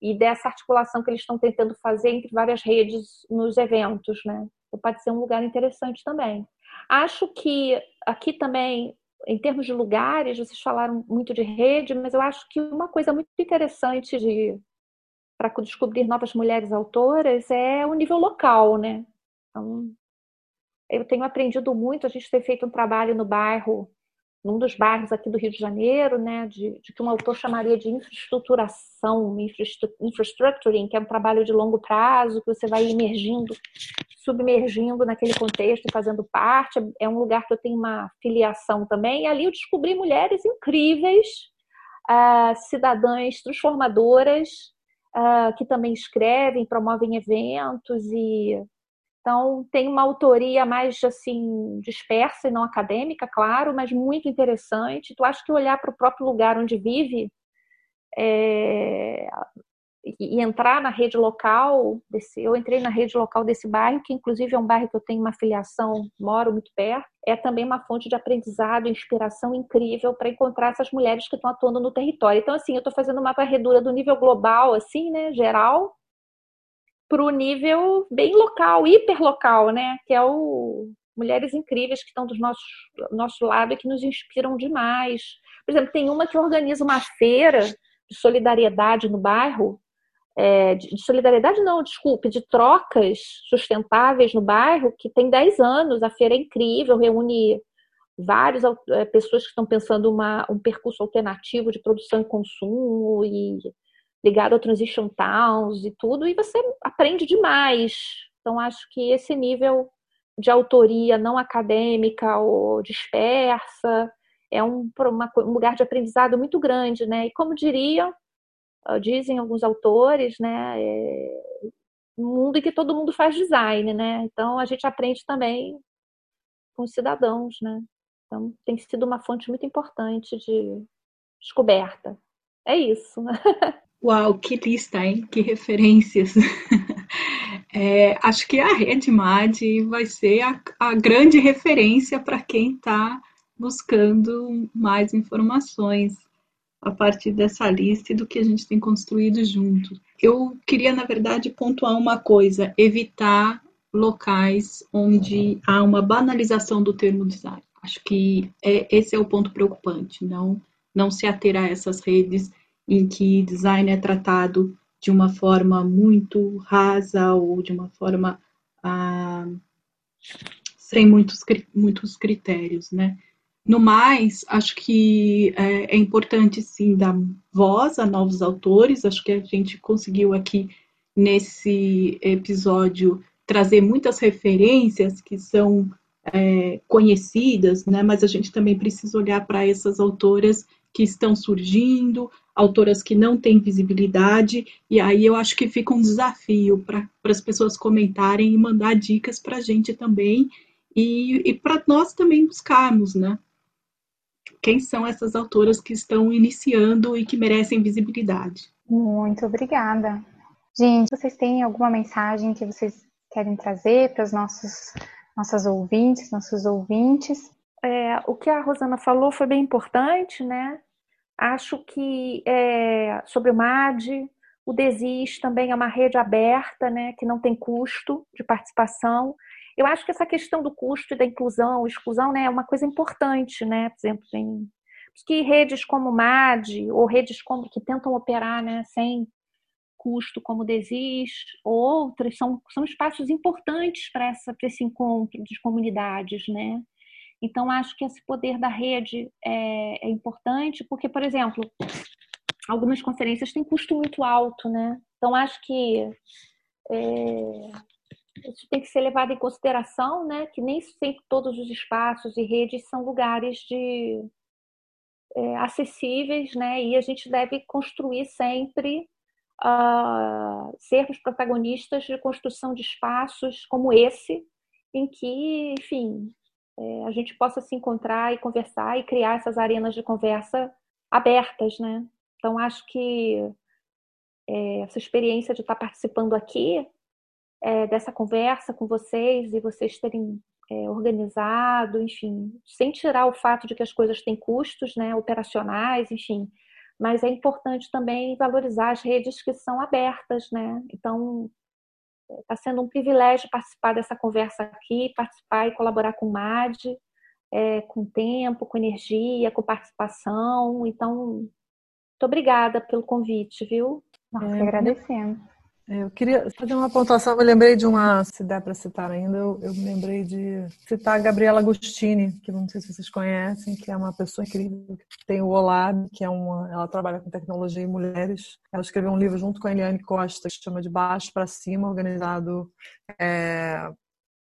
e dessa articulação que eles estão tentando fazer entre várias redes nos eventos, né? Então, pode ser um lugar interessante também. Acho que aqui também, em termos de lugares, vocês falaram muito de rede, mas eu acho que uma coisa muito interessante de para descobrir novas mulheres autoras é o nível local, né? Então, eu tenho aprendido muito, a gente tem feito um trabalho no bairro num dos bairros aqui do Rio de Janeiro, né, de, de que um autor chamaria de infraestruturação, infrastructuring, que é um trabalho de longo prazo, que você vai emergindo, submergindo naquele contexto fazendo parte. É um lugar que eu tenho uma filiação também. E ali eu descobri mulheres incríveis, uh, cidadãs transformadoras, uh, que também escrevem, promovem eventos e então, tem uma autoria mais assim dispersa e não acadêmica, claro, mas muito interessante. Tu acha que olhar para o próprio lugar onde vive é, e entrar na rede local desse, eu entrei na rede local desse bairro, que inclusive é um bairro que eu tenho uma filiação, moro muito perto, é também uma fonte de aprendizado, inspiração incrível para encontrar essas mulheres que estão atuando no território. Então, assim, eu estou fazendo uma varredura do nível global, assim, né, geral, para o nível bem local, hiperlocal, né? Que é o mulheres incríveis que estão do nosso, nosso lado e que nos inspiram demais. Por exemplo, tem uma que organiza uma feira de solidariedade no bairro, é, de, de, solidariedade não, desculpe, de trocas sustentáveis no bairro, que tem 10 anos, a feira é incrível, reúne várias é, pessoas que estão pensando uma, um percurso alternativo de produção e consumo e ligado ao Transition Towns e tudo, e você aprende demais. Então, acho que esse nível de autoria não acadêmica ou dispersa é um, uma, um lugar de aprendizado muito grande, né? E como diriam, ah, dizem alguns autores, né? É um mundo em que todo mundo faz design, né? Então, a gente aprende também com os cidadãos, né? Então, tem sido uma fonte muito importante de descoberta. É isso. Uau, que lista, hein? Que referências. É, acho que a Rede MAD vai ser a, a grande referência para quem está buscando mais informações a partir dessa lista e do que a gente tem construído junto. Eu queria, na verdade, pontuar uma coisa: evitar locais onde há uma banalização do termo design. Acho que é, esse é o ponto preocupante, não, não se ater a essas redes em que design é tratado de uma forma muito rasa ou de uma forma ah, sem muitos, muitos critérios, né? No mais, acho que é, é, importante sim dar voz a novos autores. Acho que a gente conseguiu aqui nesse episódio trazer muitas referências que são é, conhecidas, né? Mas a gente também precisa olhar para essas autoras que estão surgindo, autoras que não têm visibilidade, e aí eu acho que fica um desafio para as pessoas comentarem e mandar dicas para a gente também, e, e para nós também buscarmos, né? Quem são essas autoras que estão iniciando e que merecem visibilidade. Muito obrigada. Gente, vocês têm alguma mensagem que vocês querem trazer para os nossos nossas ouvintes, nossos ouvintes? É, o que a Rosana falou foi bem importante, né? Acho que é, sobre o MAD, o DESIS também é uma rede aberta, né, que não tem custo de participação. Eu acho que essa questão do custo e da inclusão, exclusão, né, é uma coisa importante, né? Por exemplo, tem que redes como MAD ou redes como que tentam operar, né, sem custo, como DESIS, ou outras, são, são espaços importantes para esse encontro de comunidades, né? Então, acho que esse poder da rede é, é importante, porque, por exemplo, algumas conferências têm custo muito alto, né? Então, acho que é, isso tem que ser levado em consideração, né? Que nem sempre todos os espaços e redes são lugares de é, acessíveis, né? E a gente deve construir sempre uh, sermos protagonistas de construção de espaços como esse, em que, enfim, é, a gente possa se encontrar e conversar e criar essas arenas de conversa abertas, né? Então, acho que é, essa experiência de estar participando aqui é, dessa conversa com vocês e vocês terem é, organizado, enfim, sem tirar o fato de que as coisas têm custos, né, operacionais, enfim, mas é importante também valorizar as redes que são abertas, né? Então, está sendo um privilégio participar dessa conversa aqui, participar e colaborar com o MAD, é, com tempo, com energia, com participação. Então, muito obrigada pelo convite, viu? Nós é, agradecemos. É, eu queria fazer uma pontuação, eu lembrei de uma, se der para citar ainda, eu, eu, me lembrei de citar a Gabriela Agostini, que não sei se vocês conhecem, que é uma pessoa incrível, que tem o Olab, que é uma, ela trabalha com tecnologia e mulheres. Ela escreveu um livro junto com a Eliane Costa, que se chama De Baixo para Cima, organizado é,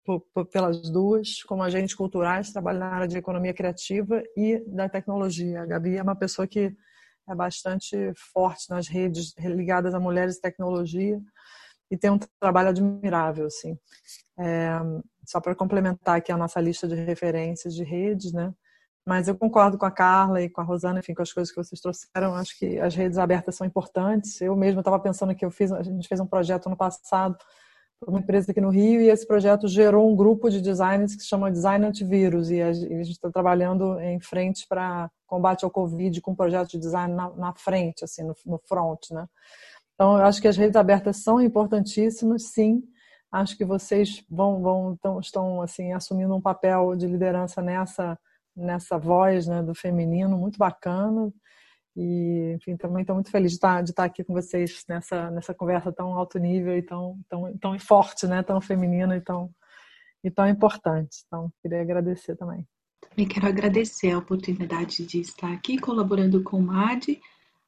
por, por, pelas duas, como agentes culturais, trabalha na área de economia criativa e da tecnologia. A Gabi é uma pessoa que é bastante forte nas redes ligadas a mulheres e tecnologia e tem um trabalho admirável, assim. É, só para complementar aqui a nossa lista de referências de redes, né? Mas eu concordo com a Carla e com a Rosana, enfim, com as coisas que vocês trouxeram. Acho que as redes abertas são importantes. Eu mesma estava pensando que eu fiz, a gente fez um projeto no passado uma empresa aqui no Rio e esse projeto gerou um grupo de designers que se chama Design Antivírus e a gente está trabalhando em frente para combate ao Covid com um projeto de design na, na frente, assim, no, no, front, né? Então, eu acho que as redes abertas são importantíssimas, sim. Acho que vocês vão, vão estão, estão assim assumindo um papel de liderança nessa nessa voz né, do feminino muito bacana. E, enfim, também estou muito feliz de estar, de estar aqui com vocês nessa, nessa conversa tão alto nível e tão, tão, tão forte, né? tão feminina e tão, e tão importante. Então, queria agradecer também. Também quero agradecer a oportunidade de estar aqui colaborando com o MAD.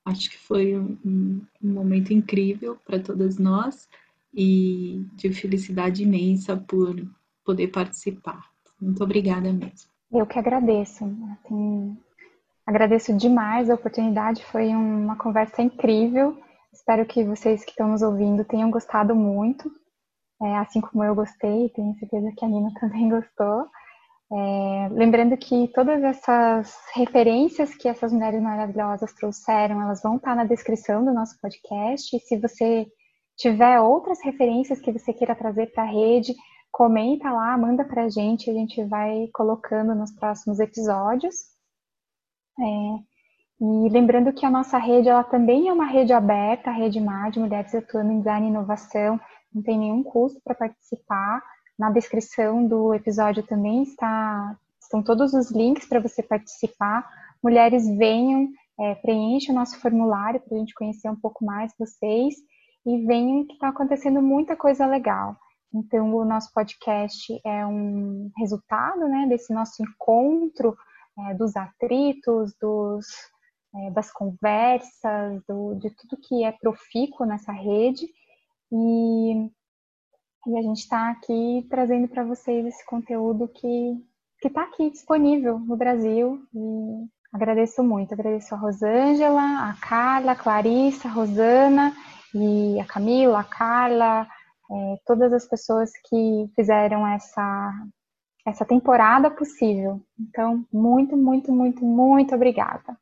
Acho que foi um, um momento incrível para todas nós e de felicidade imensa por poder participar. Muito obrigada mesmo. Eu que agradeço. Assim, Agradeço demais a oportunidade, foi uma conversa incrível. Espero que vocês que estão nos ouvindo tenham gostado muito, é, assim como eu gostei, tenho certeza que a Nina também gostou. É, lembrando que todas essas referências que essas mulheres maravilhosas trouxeram, elas vão estar na descrição do nosso podcast. E se você tiver outras referências que você queira trazer para a rede, comenta lá, manda para a gente, a gente vai colocando nos próximos episódios. É, e lembrando que a nossa rede ela também é uma rede aberta, a Rede MAD, Mulheres Atuando em Design e Inovação, não tem nenhum custo para participar. Na descrição do episódio também está, estão todos os links para você participar. Mulheres venham, é, preencham o nosso formulário para a gente conhecer um pouco mais vocês e venham que está acontecendo muita coisa legal. Então, o nosso podcast é um resultado né, desse nosso encontro é, dos atritos, dos, é, das conversas, do, de tudo que é profícuo nessa rede. E, e a gente está aqui trazendo para vocês esse conteúdo que está aqui disponível no Brasil. E agradeço muito. Agradeço a Rosângela, a Carla, a Clarissa, a Rosana e a Camila, a Carla, é, todas as pessoas que fizeram essa essa temporada possível. Então, muito, muito, muito, muito obrigada.